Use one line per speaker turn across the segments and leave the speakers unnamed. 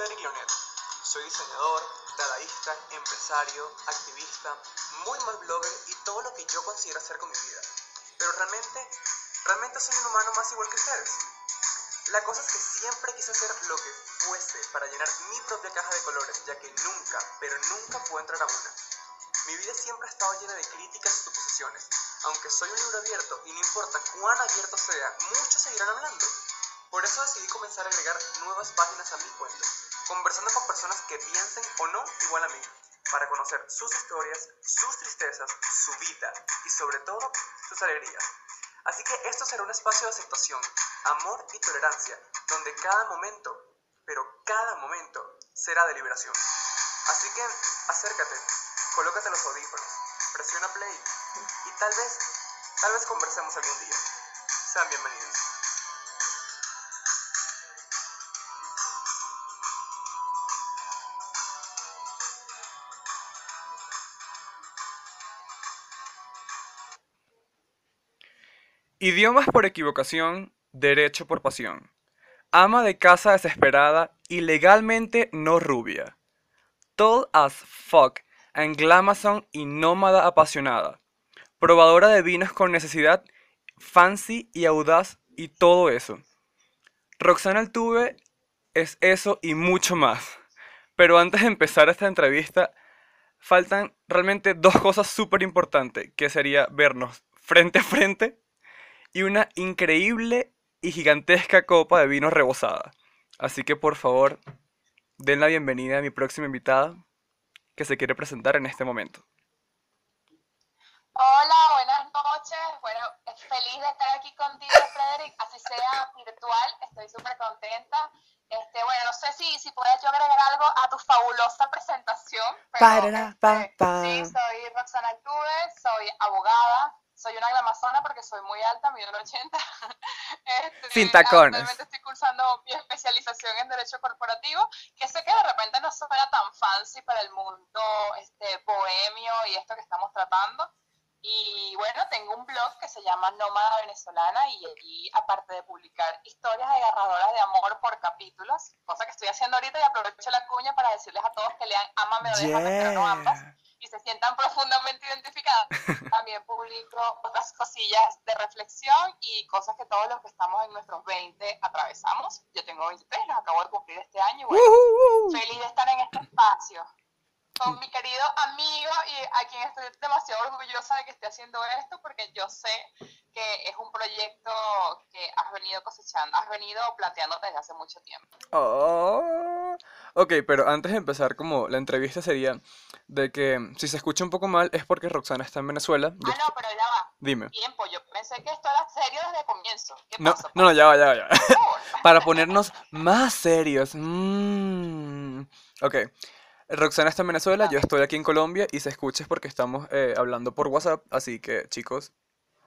Frederick Leonet. Soy diseñador, dadaísta, empresario, activista, muy mal blogger y todo lo que yo considero hacer con mi vida. Pero realmente, realmente soy un humano más igual que ustedes. La cosa es que siempre quise hacer lo que fuese para llenar mi propia caja de colores, ya que nunca, pero nunca puedo entrar a una. Mi vida siempre ha estado llena de críticas y suposiciones. Aunque soy un libro abierto y no importa cuán abierto sea, muchos seguirán hablando. Por eso decidí comenzar a agregar nuevas páginas a mi cuento, conversando con personas que piensen o no igual a mí, para conocer sus historias, sus tristezas, su vida y sobre todo sus alegrías. Así que esto será un espacio de aceptación, amor y tolerancia, donde cada momento, pero cada momento, será de liberación. Así que acércate, colócate los audífonos, presiona play y tal vez, tal vez conversemos algún día. Sean bienvenidos.
Idiomas por equivocación, derecho por pasión. Ama de casa desesperada y legalmente no rubia. Tall as fuck, anglamazon y nómada apasionada. Probadora de vinos con necesidad, fancy y audaz y todo eso. Roxana Altuve es eso y mucho más. Pero antes de empezar esta entrevista, faltan realmente dos cosas súper importantes, que sería vernos frente a frente y una increíble y gigantesca copa de vino rebosada. Así que por favor, den la bienvenida a mi próxima invitada que se quiere presentar en este momento.
Hola, buenas noches. Bueno, feliz de estar aquí contigo, Frederick, así sea virtual. Estoy súper contenta. Este, bueno, no sé si, si puedes yo agregar algo a tu fabulosa presentación. Pero, este, sí, soy Roxana Altuve, soy abogada, soy una glamazona porque soy muy alta, mido 80. Este,
Sin tacones.
Actualmente estoy cursando mi especialización en Derecho Corporativo, que sé que de repente no suena tan fancy para el mundo este, bohemio y esto que estamos tratando. Y bueno, tengo un blog que se llama Nómada Venezolana y allí, aparte de publicar historias agarradoras de amor por capítulos, cosa que estoy haciendo ahorita y aprovecho la cuña para decirles a todos que lean Amame o Déjame, pero no ambas y se sientan profundamente identificadas. También publico otras cosillas de reflexión y cosas que todos los que estamos en nuestros 20 atravesamos. Yo tengo 23, los acabo de cumplir este año bueno, feliz de estar en este espacio con mi querido amigo y a quien estoy demasiado orgullosa de que esté haciendo esto porque yo sé que es un proyecto que has venido cosechando, has venido planteando desde hace mucho tiempo.
Oh. Ok, pero antes de empezar como la entrevista sería de que si se escucha un poco mal es porque Roxana está en Venezuela.
Ah, no, pero ya va.
Dime.
Tiempo, yo pensé que esto era serio desde el comienzo. ¿Qué
No,
pasa?
no, no, ya va, ya va, ya va. Para ponernos más serios. Mm. Ok. Roxana está en Venezuela, yo estoy aquí en Colombia y se escucha es porque estamos eh, hablando por WhatsApp, así que chicos,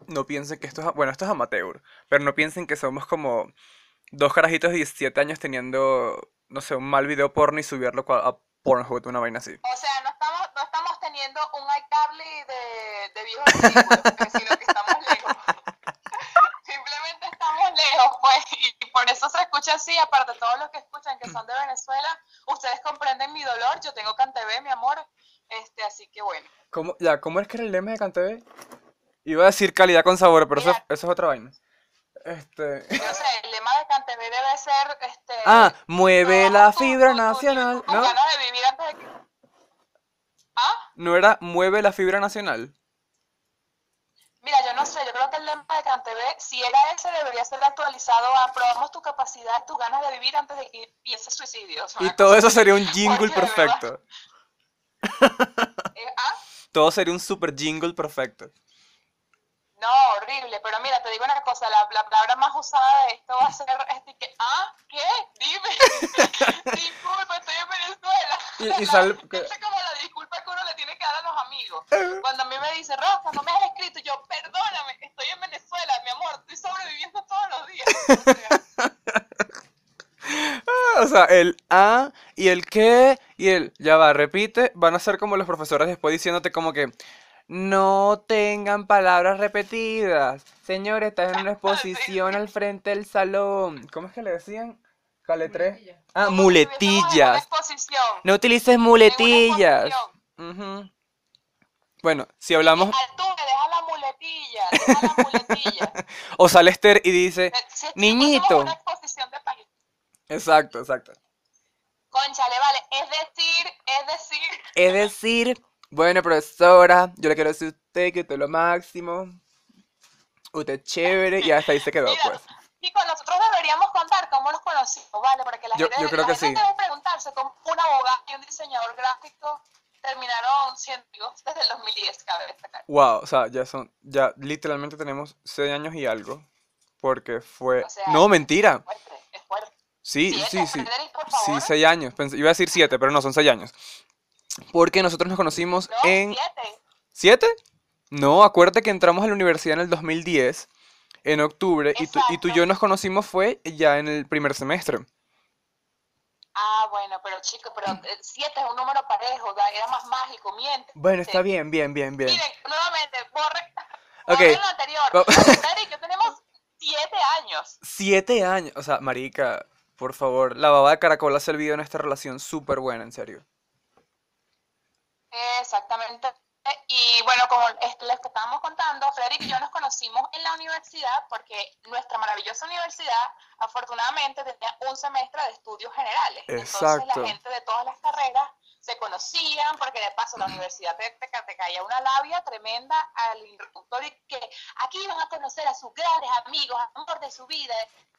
no piensen que esto es, bueno, esto es amateur, pero no piensen que somos como dos carajitos de 17 años teniendo, no sé, un mal video porno y subirlo a Pornhub, una vaina así.
O sea, no estamos, no estamos teniendo un iCarly de, de viejos sino que estamos lejos. Simplemente estamos lejos, pues, y por eso se escucha así, aparte todos los que escuchan que son de Venezuela, ustedes comprenden mi dolor, yo tengo CanTV, mi amor, este, así que bueno.
¿Cómo, ya, ¿cómo es que era el lema de CanTV? Iba a decir calidad con sabor, pero eso, eso es otra vaina. Este...
Yo sé, el lema de CanTV debe ser, este...
Ah, mueve la fibra nacional,
tus
¿no?
ganas de vivir antes de que... ¿Ah?
¿No era mueve la fibra nacional?
Mira, yo no sé, yo creo que el lema de CanTV, si era ese, debería ser actualizado a probamos tu capacidad, tus ganas de vivir antes de que pienses suicidio.
Y todo eso sería un jingle perfecto.
Eh, ¿ah?
Todo sería un super jingle perfecto.
No, horrible, pero mira, te digo una cosa, la, la palabra más usada de esto va a ser, este, que, ¿ah? ¿Qué? Dime. Disculpa, estoy en Venezuela.
Y- y sale-
Esa es como la disculpa que uno le tiene que dar a los amigos. Cuando a mí me dice, Rosa, no me has escrito, yo, perdóname, estoy en Venezuela, mi amor, estoy sobreviviendo todos los días. O sea,
Ah, el ah y el qué y el ya va, repite, van a ser como los profesores después diciéndote como que no tengan palabras repetidas. Señor, estás en una exposición al frente del salón. ¿Cómo es que le decían? Cale 3.
Muletilla.
Ah, muletillas. No utilices muletillas. Bueno, si hablamos...
Altuve, deja la muletilla, deja la muletilla.
O sale Esther y dice...
Eh, Si
Niñito.
en una exposición de país.
Exacto, exacto.
Conchale, vale, es decir, es decir,
Es decir, bueno, profesora, yo le quiero decir a usted que usted es lo máximo. Usted es chévere y hasta ahí se quedó,
Mira,
pues.
chicos, nosotros deberíamos contar cómo nos conocimos, ¿vale? Porque la
Yo-
gente,
yo creo
la
que
gente
sí.
debe preguntarse cómo un abogado y un diseñador gráfico terminaron siendo amigos desde el 2010, cabe destacar.
Wow, o sea, ya son, ya literalmente tenemos seis años y algo. Porque fue...
O sea,
No, mentira.
Es fuerte, es fuerte.
Sí, sí, sí.
Frederick,
Sí, seis años. Pensé- iba a decir siete, pero no, son seis años. Porque nosotros nos conocimos
No,
en...
siete.
¿Siete? No, acuérdate que entramos a la universidad en el 2010, en octubre, y tú, y tú y yo nos conocimos fue ya en el primer semestre.
Ah, bueno, pero chicos, pero eh, siete es un número parejo, era más mágico, miente.
Bueno, está bien, bien, bien, bien.
Miren, nuevamente, borre, borre lo anterior. Frederick, yo tenemos siete años.
Siete años. O sea, marica, por favor, la baba de caracol ha servido en esta relación súper buena, en serio.
Exactamente. Y bueno, como es- les estábamos contando, Frederick y yo nos conocimos en la universidad porque nuestra maravillosa universidad afortunadamente tenía un semestre de estudios generales. Entonces
Exacto.
la gente de todas las carreras se conocían porque de paso la universidad te, te, te caía una labia tremenda al introductor y que aquí van a conocer a sus grandes amigos, amor de su vida.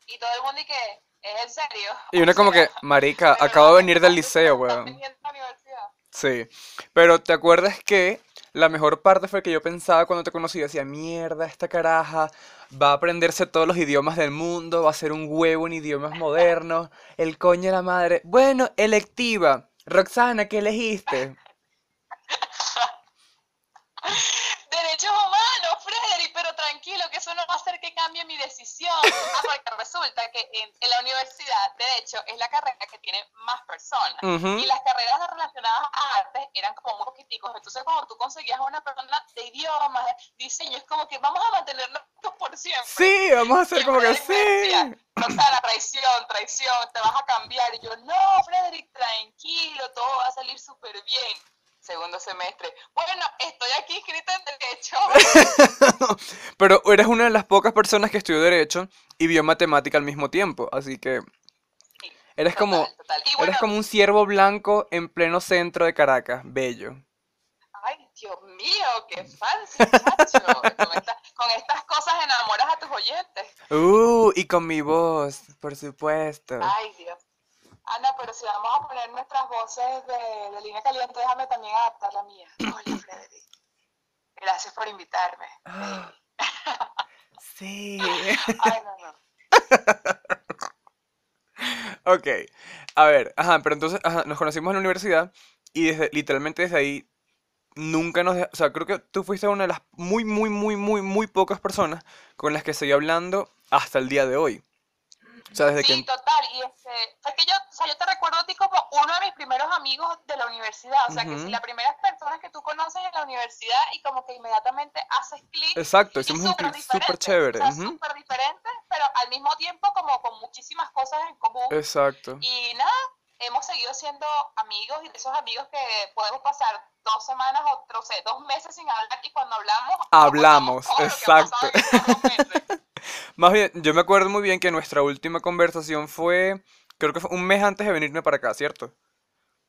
Y todo el mundo y que, ¿es en serio?
Y uno como que, marica, acabo de venir del
¿cuántos
liceo, weón. Sí. Pero ¿te acuerdas que la mejor parte fue que yo pensaba cuando te conocí? Decía, mierda, esta caraja va a aprenderse todos los idiomas del mundo, va a ser un huevo en idiomas modernos, el coño de la madre. Bueno, electiva. Roxana, ¿qué elegiste?
Derechos humanos, Frederick, pero tranquilo, que eso no va a hacer que cambie mi decisión. Ah, porque resulta que en, en la universidad, de hecho, es la carrera que tiene más personas. Y las carreras relacionadas a artes eran como muy poquiticos. Entonces, cuando tú conseguías a una persona de idiomas, de diseño, es como que vamos a mantenernos por siempre.
Sí, vamos a hacer como que sí.
Roxana, traición, traición, te vas a cambiar. Y yo, no, Frederick, tranquilo, todo va a salir súper bien. Segundo semestre. Bueno, estoy aquí escrita en derecho.
Pero eres una de las pocas personas que estudió Derecho y vio Matemática al mismo tiempo, así que
Sí,
eres como,
total, bueno,
eres como un ciervo blanco en pleno centro de Caracas, bello.
ay, Dios mío, qué fancy, con, esta- con estas cosas enamoras a tus oyentes.
Uh, y con mi voz, por supuesto.
Ay, Dios. Pero si vamos a poner nuestras voces de, de línea caliente, déjame también adaptar la mía. Hola, Frederick. Gracias por invitarme.
Ah. Sí.
Ay, no, no.
Ok, a ver, ajá, pero entonces ajá, nos conocimos en la universidad y desde, literalmente desde ahí nunca nos... O sea, creo que tú fuiste una de las muy, muy, muy, muy, muy pocas personas con las que seguí hablando hasta el día de hoy. O sea, desde
Sí,
que...
total. Y fue que yo, o sea, yo te recuerdo a ti como uno de mis primeros amigos de la universidad. O sea, que
Ujú.
si la primera persona que tú conoces en la universidad y como que inmediatamente haces clic.
Exacto, hicimos un clip súper chévere.
O sea,
ujú,
súper diferentes, pero al mismo tiempo como con muchísimas cosas en común.
Exacto.
Y nada, hemos seguido siendo amigos y de esos amigos que podemos pasar dos semanas o no sé, dos meses sin hablar y cuando hablamos
Hablamos,
contamos todo lo que ha
exacto. Más bien, yo me acuerdo muy bien que nuestra última conversación fue, creo que fue un mes antes de venirme para acá, ¿cierto?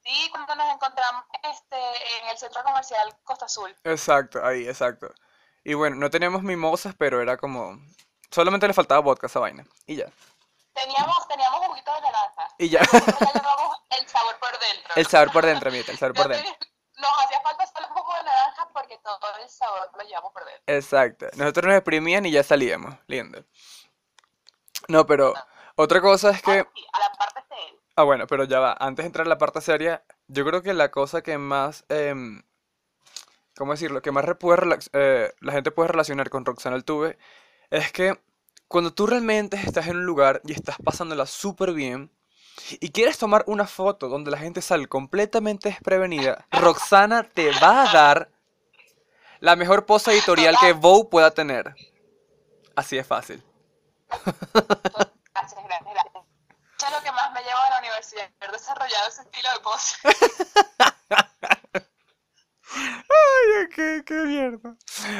Sí, cuando nos encontramos este, en el centro comercial Costa Azul.
Exacto, ahí, exacto. Y bueno, no teníamos mimosas, pero era como... Solamente le faltaba vodka a esa vaina. Y ya.
Teníamos, teníamos juguito de naranja.
Y ya.
Nosotros ya llevamos el sabor por dentro.
El sabor por dentro, amiguita, el sabor por dentro.
Nos hacía falta solo un poco de naranja porque todo el sabor lo llevamos por dentro.
Exacto. Nosotros nos exprimían y ya salíamos. Lindo. No, pero otra cosa es que...
Ah, sí, a la parte.
Ah, bueno, pero ya va. Antes de entrar a la parte seria, yo creo que la cosa que más... em, ¿cómo decirlo? Que más puede eh, la gente puede relacionar con Roxana Altuve es que cuando tú realmente estás en un lugar y estás pasándola súper bien y quieres tomar una foto donde la gente sale completamente desprevenida, Roxana te va a dar la mejor posa editorial que Vogue pueda tener. Así es fácil.
Gracias, gracias, gracias. Ya lo que más me llevó a la universidad, haber desarrollado ese estilo de pose.
Ay, qué, qué mierda.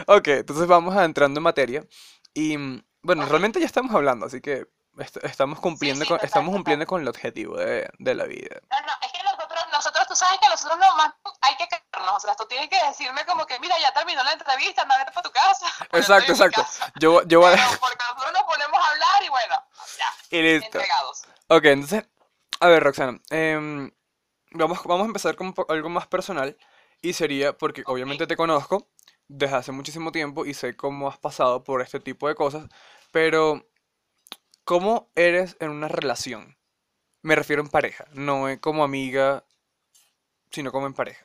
Ok, entonces vamos entrando en materia. Y mm, bueno, okay. realmente ya estamos hablando, así que est estamos cumpliendo,
sí, sí,
con,
total,
estamos cumpliendo con el objetivo de, de, la vida.
No, no, es que nosotros, nosotros tú sabes que nosotros no más hay que o sea, tú tienes que decirme como que, mira, ya terminó la entrevista, anda, vete para tu casa.
Exacto, exacto.
casa.
Yo, yo voy a...
Porque nosotros nos ponemos a hablar y bueno, ya,
Y listo.
entregados.
Ok, entonces, a ver, Roxana, em, vamos, vamos a empezar con algo más personal y sería porque obviamente te conozco desde hace muchísimo tiempo y sé cómo has pasado por este tipo de cosas, pero ¿cómo eres en una relación? Me refiero en pareja, no como amiga, sino como en pareja.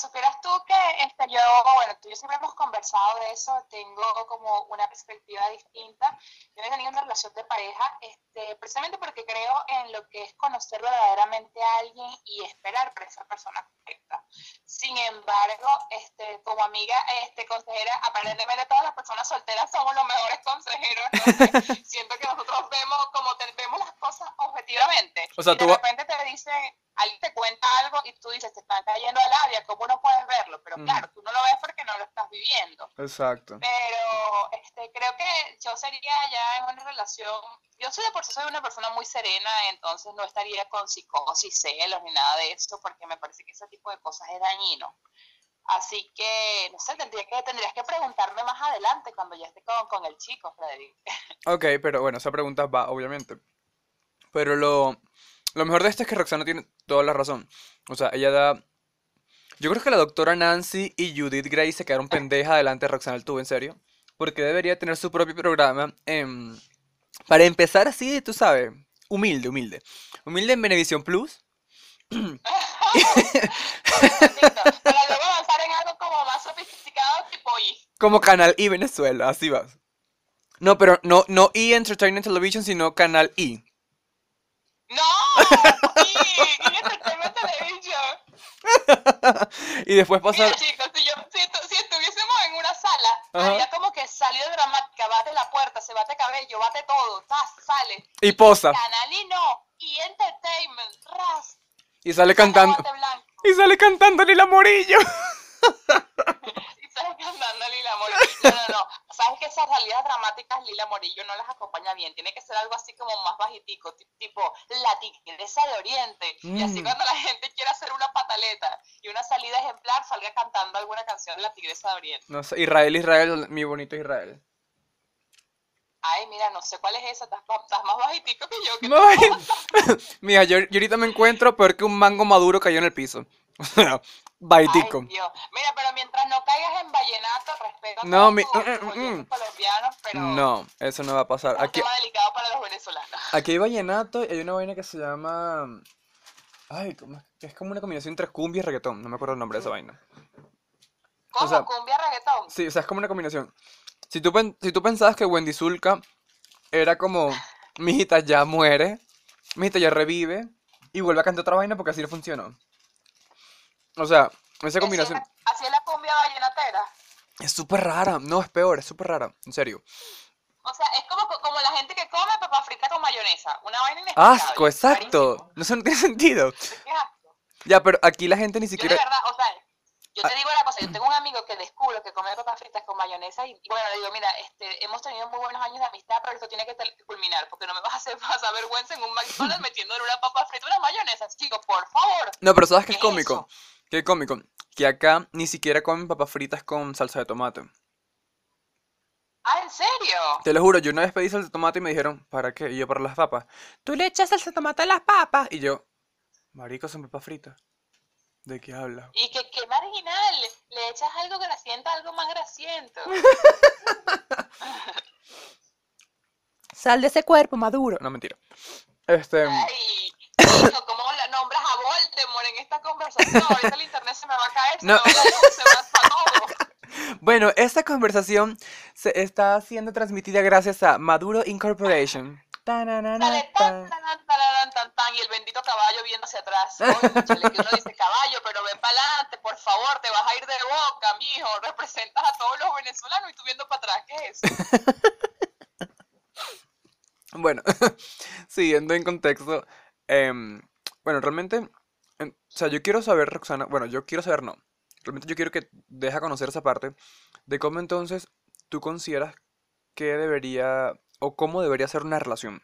Supieras tú que este, yo, bueno, tú y yo siempre hemos conversado de eso, tengo como una perspectiva distinta. Yo he tenido una relación de pareja, este, precisamente porque creo en lo que es conocer verdaderamente a alguien y esperar por esa persona correcta. Sin embargo, este, como amiga, este, consejera, aparentemente todas las personas solteras somos los mejores consejeros. Entonces, siento que nosotros vemos como te- vemos las cosas objetivamente.
O sea,
y de
tú
repente te dicen, alguien te cuenta algo y tú dices, te están cayendo al área, ¿cómo no puedes verlo? Pero claro, tú no lo ves porque no lo estás viviendo.
Exacto.
Pero este, creo que yo sería ya en una relación, yo soy de por sí soy una persona muy serena, entonces no estaría con psicosis, celos ni nada de eso, porque me parece que ese tipo de cosas es dañino. Así que, no sé, tendría que, tendrías que preguntarme más adelante cuando ya esté con, con el chico, Frederick.
Ok, pero bueno, esa pregunta va, obviamente. Pero lo, lo mejor de esto es que Roxana tiene toda la razón. O sea, ella da... Yo creo que la doctora Nancy y Judith Gray se quedaron pendejas delante de Roxana Altuve, en serio. Porque debería tener su propio programa en... Para empezar así, tú sabes, humilde, humilde. Humilde en Venevisión Plus.
Para luego avanzar en algo como más sofisticado, tipo I.
Como Canal I Venezuela, así vas. No, pero no, no E Entertainment Television, sino Canal I.
¡No! ¡Y! ¡Y
después pasar...
Mira, chicos, si, yo, si, si estuviésemos en una sala,
Ajá.
haría como que salió dramática, bate la puerta, se bate cabello, bate todo, ¡tas! sale.
Y posa.
Canal y Entertainment, ras,
Y sale cantando... Y sale cantando Lila Morillo.
cantando Lila Morillo. No, no, no, sabes que esas salidas dramáticas Lila Morillo no las acompaña bien, tiene que ser algo así como más bajitico, ti- tipo la tigresa de Oriente, y así
Mm.
cuando la gente quiera hacer una pataleta y una salida ejemplar, salga cantando alguna canción de la tigresa de Oriente.
No sé, Israel, Israel, mi bonito Israel.
Ay, mira, no sé cuál es esa, estás, más bajitico que yo. que
No, Mira, yo, yo ahorita me encuentro peor que un mango maduro cayó en el piso. O baitico.
Mira, pero mientras no caigas en vallenato, respeto a
No,
todos
mi- mm, mm, mm.
colombianos, pero
No, eso no va a pasar.
es un
Aquí,
tema delicado para los venezolanos.
aquí hay vallenato y hay una vaina que se llama... Ay, ¿cómo es? Que es como una combinación entre cumbia y reggaetón. No me acuerdo el nombre de esa vaina.
¿Cómo?
sea,
¿Cumbia reggaetón?
Sí, o sea, es como una combinación. Si tú, pen- si tú pensabas que Wendy Zulka era como, mijita ya muere, mijita ya revive, y vuelve a cantar otra vaina porque así no funcionó. O sea, esa
Así
combinación
así es la cumbia vallenatera.
es súper rara. No, es peor, es súper rara. En serio.
O sea, es como, como la gente que come papa frita con mayonesa. Una vaina inexplicable.
Asco, exacto. No, eso no tiene sentido.
Qué asco.
Ya, pero aquí la gente ni
Yo de
siquiera...
verdad, o sea, yo
Ah.
te digo una cosa, yo tengo un amigo que descubro que come papas fritas con mayonesa y, y bueno, le digo, mira, este, hemos tenido muy buenos años de amistad, pero esto tiene que culminar, porque no me vas a hacer pasar vergüenza en un McDonald's metiendo en una papa frita una mayonesa, chico, por favor.
No, pero ¿sabes qué es
¿Qué es
cómico?
eso?
¿Qué cómico? Que acá ni siquiera comen papas fritas con salsa de tomate.
Ah, ¿en serio?
Te lo juro, yo una vez pedí salsa de tomate y me dijeron, ¿para qué? Y yo, para las papas. ¿Tú le echas salsa de tomate a las papas? Y yo, marico, son papas fritas. ¿De qué habla?
Y que, qué marginal, le, echas algo grasiento, algo más grasiento.
Sal de ese cuerpo maduro. No, mentira. Este...
Ay, ¿cómo Voldemort en esta conversación? Ahorita el internet se me va a caer, se
No.
me va a caer, se va a todo.
Bueno, esta conversación se está siendo transmitida gracias a Maduro Incorporation. Tan.
tan, tan, y el bendito caballo viendo hacia atrás. Cónchale, que uno dice, caballo, pero ven para adelante, por favor, te vas a ir de boca, mijo. Representas a todos los venezolanos y tú viendo para atrás, ¿qué es eso?
Bueno, siguiendo en contexto, em, bueno, realmente, o sea, yo quiero saber, Roxana, bueno, yo quiero saber, no, realmente yo quiero que deja conocer esa parte de cómo entonces tú consideras que debería o cómo debería ser una relación.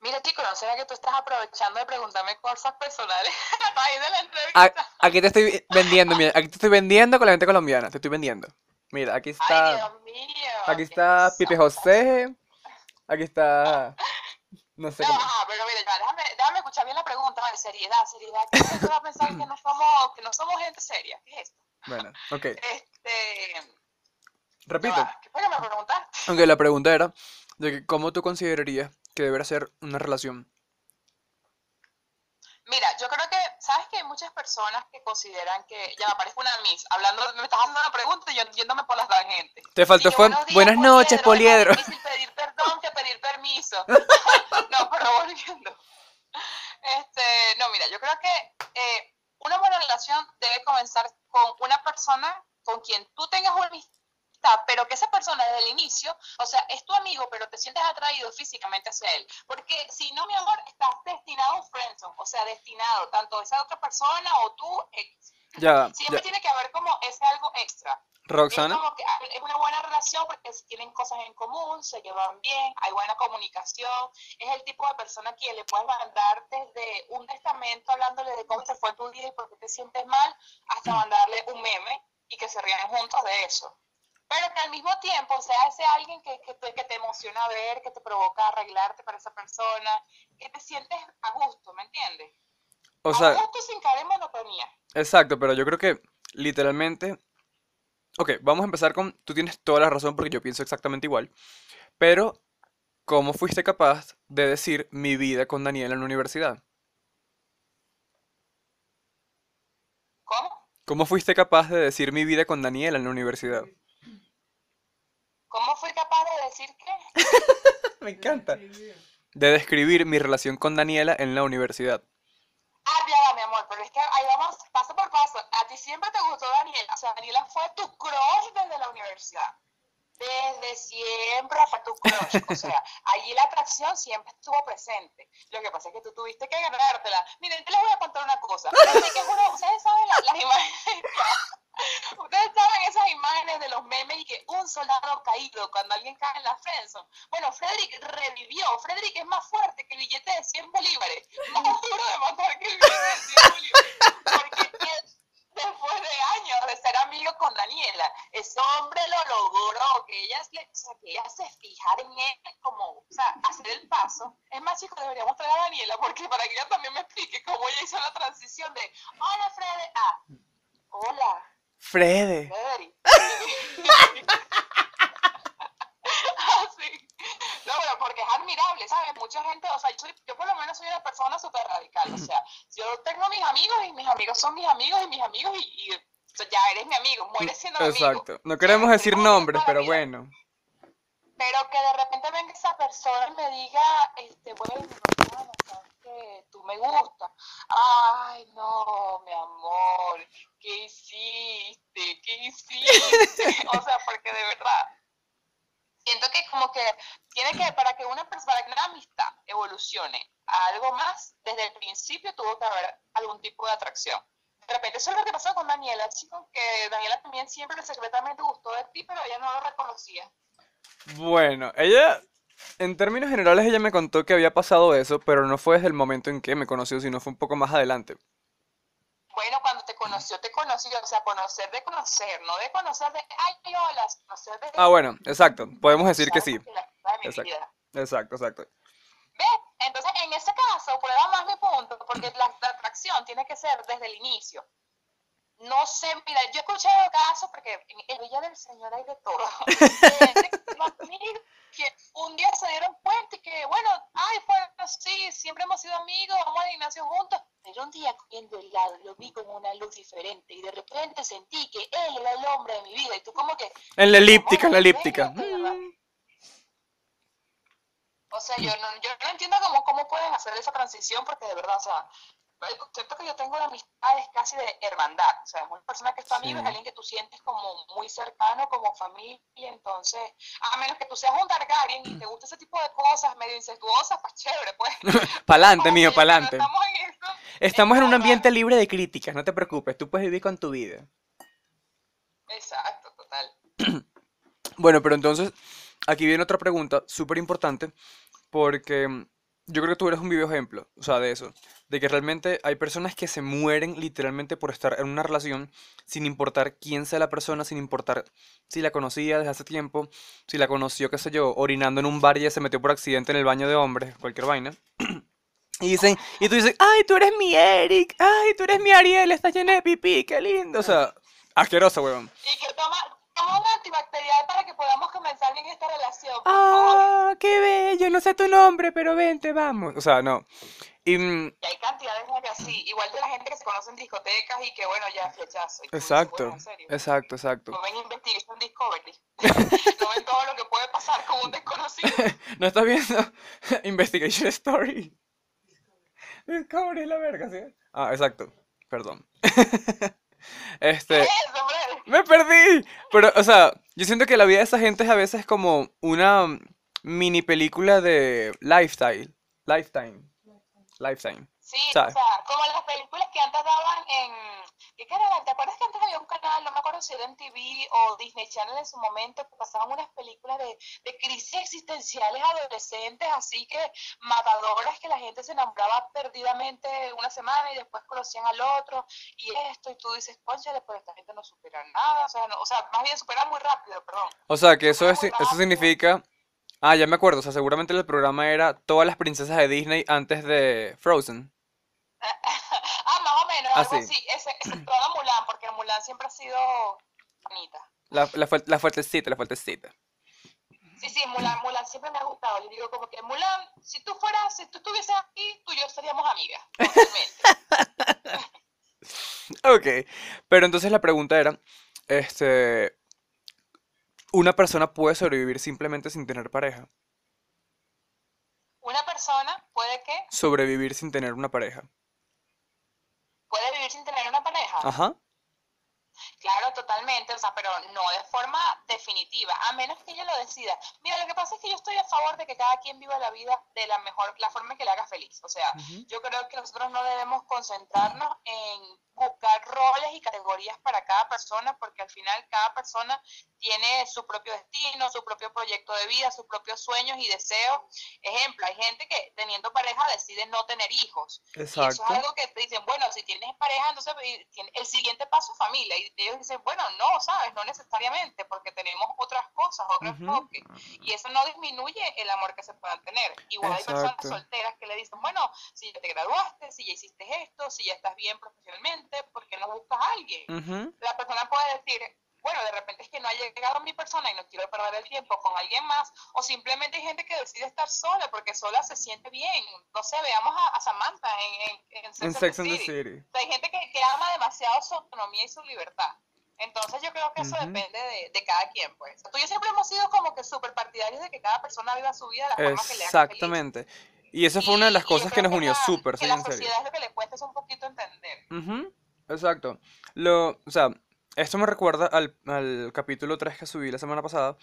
Mira, chico, ¿no será que tú estás aprovechando de preguntarme cosas personales a raíz de la
A-
entrevista?
Aquí te estoy vendiendo, mira, aquí te estoy vendiendo con la gente colombiana, te estoy vendiendo. Mira, aquí
Ay,
está,
Dios mío.
aquí está Pipe. José, aquí está, no sé
No,
cómo.
ajá, pero mira, ya, déjame, déjame escuchar bien la pregunta, vale, seriedad, seriedad. ¿Qué tú vas a pensar que no somos, que no somos gente seria? ¿Qué es esto?
Bueno, ok,
Este,
repito.
va, ¿qué fue que me preguntaste?
Aunque la pregunta era de que cómo tú considerarías que debería ser una relación.
Mira, yo creo que, ¿sabes que hay muchas personas que consideran que, ya me parezco una miss, hablando, me estás haciendo una pregunta y yo yéndome por las tangentes.
Te faltó
que
fue
buenos días,
buenas noches, Poliedro.
Es más difícil pedir perdón que pedir permiso. no, pero volviendo. Este, no, mira, yo creo que eh, una buena relación debe comenzar con una persona con quien tú tengas una amistad, pero que esa persona desde el inicio, o sea, es tu amigo, pero te sientes atraído físicamente hacia él. Porque si no, mi amor, estás destinado a un friendzone, o sea, destinado, tanto esa otra persona o tú, ex.
Ya,
Siempre
ya.
tiene que haber como ese algo extra.
Roxana,
Es como que ah, es una buena relación porque tienen cosas en común, se llevan bien, hay buena comunicación. Es el tipo de persona a quien le puedes mandar desde un testamento hablándole de cómo te fue tu día y por qué te sientes mal, hasta mandarle un meme y que se rían juntos de eso. Pero que al mismo tiempo sea ese alguien que, que, te, que te emociona ver, que te provoca arreglarte para esa persona, que te sientes a gusto, ¿me entiendes?
o
a
sea,
sin caer en monotonía.
exacto, pero yo creo que literalmente, ok, vamos a empezar con, tú tienes toda la razón porque yo pienso exactamente igual, pero ¿cómo fuiste capaz de decir mi vida con Daniela en la universidad?
¿Cómo?
¿Cómo fuiste capaz de decir mi vida con Daniela en la universidad?
¿Cómo fui capaz de decir que?
Me encanta. De describir mi relación con Daniela en la universidad.
Ah, ya va, mi amor, pero es que ahí vamos paso por paso. A ti siempre te gustó Daniela. O sea, Daniela fue tu crush desde la universidad. Desde siempre fue tu crush. O sea, allí la atracción siempre estuvo presente. Lo que pasa es que tú tuviste que ganártela. Miren, te les voy a contar una cosa. Desde que es uno- Ustedes saben la- las imágenes. Ustedes saben esas imágenes de los memes y que un soldado caído cuando alguien cae en la friendzone. Bueno, Frederick revivió. Frederick es más fuerte que el billete de 100 bolívares. Más duro de matar que el billete de 100 bolívares. Porque después de años de ser amigo con Daniela, ese hombre lo logró, que ella, o sea, que ella se fijara en él como, o sea, hacer el paso. Es más, chicos, deberíamos traer a Daniela, porque para que ella también me explique cómo ella hizo la transición de, hola, Frederick, ah, hola,
Frede.
Así. No, pero porque es admirable, ¿sabes? Mucha gente, o sea, yo, soy- yo por lo menos soy una persona súper radical, o sea, yo tengo mis amigos y mis amigos son mis amigos y mis amigos y, y, o sea, ya eres mi amigo, mueres siendo mi amigo.
Exacto. No queremos decir nombres, pero bueno.
Pero que de repente venga esa persona y me diga, este, bueno, Rosana, sabes que tú me gustas. Ay, no, mi amor, ¿qué hiciste? ¿Qué hiciste? o sea, porque de verdad, siento que como que tiene que, para que una persona, para que una amistad evolucione a algo más, desde el principio tuvo que haber algún tipo de atracción. De repente eso es lo que pasó con Daniela, chicos, que Daniela también siempre secretamente gustó de ti, pero ella no lo reconocía.
Bueno, ella, en términos generales, ella me contó que había pasado eso, pero no fue desde el momento en que me conoció, sino fue un poco más adelante.
Bueno, cuando te conoció, te conoció, o sea, conocer de conocer, no de conocer de, ay, hola, conocer de...
Ah, bueno, exacto. Podemos decir que sí. Exacto. Exacto, exacto.
¿Ves? Entonces, en ese caso, prueba más mi punto, porque la, la atracción tiene que ser desde el inicio. No sé, mira, yo he escuchado casos, porque en el Villa del Señor hay de todo. gente que un día se dieron cuenta y que, bueno, ay, bueno, sí, siempre hemos sido amigos, vamos al gimnasio juntos. Pero un día comiendo helado lo vi con una luz diferente y de repente sentí que él era el hombre de mi vida y tú como que,
En la elíptica, en la elíptica.
¿en serio? ¿De verdad? O sea, yo no, yo no entiendo cómo, cómo pueden hacer esa transición porque de verdad, o sea, el concepto que yo tengo de amistad es casi de hermandad. O sea, es una persona que es tu amigo,
Sí.
es alguien que tú sientes como muy cercano, como familia. Entonces, a menos que tú seas un Targaryen y te guste ese tipo de cosas medio incestuosas, pues chévere, pues.
Pa'lante, mío, pa'lante.
estamos en eso,
estamos en un ambiente libre de críticas, no te preocupes, tú puedes vivir con tu vida.
Exacto, total.
Bueno, pero entonces, aquí viene otra pregunta súper importante, porque yo creo que tú eres un vivo ejemplo, o sea, de eso, de que realmente hay personas que se mueren literalmente por estar en una relación sin importar quién sea la persona, sin importar si la conocía desde hace tiempo, si la conoció, qué sé yo, orinando en un bar y ella se metió por accidente en el baño de hombres, cualquier vaina. Y dicen, y tú dices, ay, tú eres mi Eric, ay, tú eres mi Ariel, estás llena de pipí, qué lindo, o sea, asqueroso, weón.
Y que toma, un antibacterial para que podamos comenzar bien esta relación. por favor.
Ah, qué bello, no sé tu nombre, pero vente, vamos. O sea, no. Y, mm,
Y hay cantidad de gente así, igual de la gente que se conoce en discotecas y que bueno, ya flechazo. Y
exacto,
bueno, en serio.
exacto, exacto.
No ven Investigation Discovery. no ven todo lo que puede pasar con un desconocido.
¿No estás viendo Investigation Story? Discovery es la verga, ¿sí? Ah, exacto. Perdón. Este,
Eso,
me perdí. Pero, o sea, yo siento que la vida de esa gente es a veces como una mini película de Lifestyle. Lifetime. Lifetime.
Sí,
¿Sabes?
o sea, como las películas que antes daban en... ¿Qué canal? ¿Te acuerdas que antes había un canal, no me acuerdo si era en TV o Disney Channel en su momento, que pasaban unas películas de, de crisis existenciales adolescentes, así que matadoras que la gente se enamoraba perdidamente una semana y después conocían al otro y esto, y tú dices, conchale, pero esta gente no supera nada, o sea, no- o sea más bien supera muy rápido, perdón.
O sea, que eso, es, eso significa... Ah, ya me acuerdo. O sea, seguramente el programa era todas las princesas de Disney antes de Frozen.
menos,
Ah,
algo
sí.
así, ese, exceptuando Mulan, porque Mulan siempre ha sido bonita.
La, la, la fuertecita, la fuertecita.
Sí, sí, Mulan, Mulan siempre me ha gustado. Yo digo como que Mulan, si tú fueras, si tú estuvieses aquí, tú y yo seríamos amigas.
Ok. Pero entonces la pregunta era, este, ¿una persona puede sobrevivir simplemente sin tener pareja?
Una persona puede que
Sobrevivir sin tener una pareja.
Sin tener una pareja.
Ajá.
O sea, pero no de forma definitiva, a menos que ella lo decida. Mira, lo que pasa es que yo estoy a favor de que cada quien viva la vida de la mejor, la forma que le haga feliz. O sea, yo creo que nosotros no debemos concentrarnos en buscar roles y categorías para cada persona, porque al final cada persona tiene su propio destino, su propio proyecto de vida, sus propios sueños y deseos. Ejemplo, hay gente que teniendo pareja decide no tener hijos. Y eso es algo que te dicen, bueno, si tienes pareja, entonces el siguiente paso es familia. Y ellos dicen, bueno, no, ¿sabes? No necesariamente, porque tenemos otras cosas, otros
Ujú.
enfoques. Y eso no disminuye el amor que se puedan tener. Igual hay personas
Exacto.
solteras que le dicen, bueno, si ya te graduaste, si ya hiciste esto, si ya estás bien profesionalmente, ¿por qué no buscas a alguien?
Ujú.
La persona puede decir, bueno, de repente es que no ha llegado mi persona y no quiero perder el tiempo con alguien más, o simplemente hay gente que decide estar sola porque sola se siente bien. No sé, veamos a, a Samantha en, en, en Sex
En
and the
Sex and the
City.
City.
O sea, hay gente que, que ama demasiado su autonomía y su libertad. Entonces yo creo que eso depende de, de cada quien, pues. Tú y yo siempre hemos sido como que súper partidarios de que cada persona viva su vida de la forma que le haga.
Exactamente. Y esa fue una de las cosas que nos unió súper, sí,
la
en serio.
sociedad es lo que le cuesta es un poquito entender.
Exacto. Lo, o sea, esto me recuerda al, al capítulo 3 que subí la semana pasada,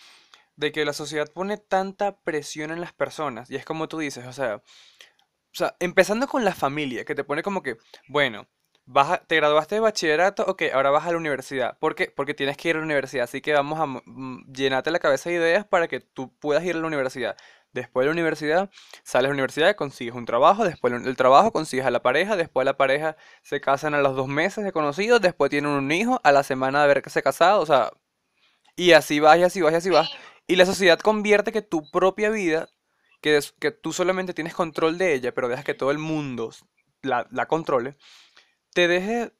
de que la sociedad pone tanta presión en las personas, y es como tú dices, o sea, o sea, empezando con la familia, que te pone como que, bueno, vas a- te graduaste de bachillerato, ok, ahora vas a la universidad. ¿Por qué? Porque tienes que ir a la universidad, así que vamos a mm, llenarte la cabeza de ideas para que tú puedas ir a la universidad. Después de la universidad, sales de la universidad, consigues un trabajo, después del trabajo consigues a la pareja, después la pareja se casan a los dos meses de conocidos, después tienen un hijo, a la semana de haberse casado, o sea, y así vas, y así vas, y así vas. Y la sociedad convierte que tu propia vida, que, es- que tú solamente tienes control de ella, pero dejas que todo el mundo la, la controle, te deje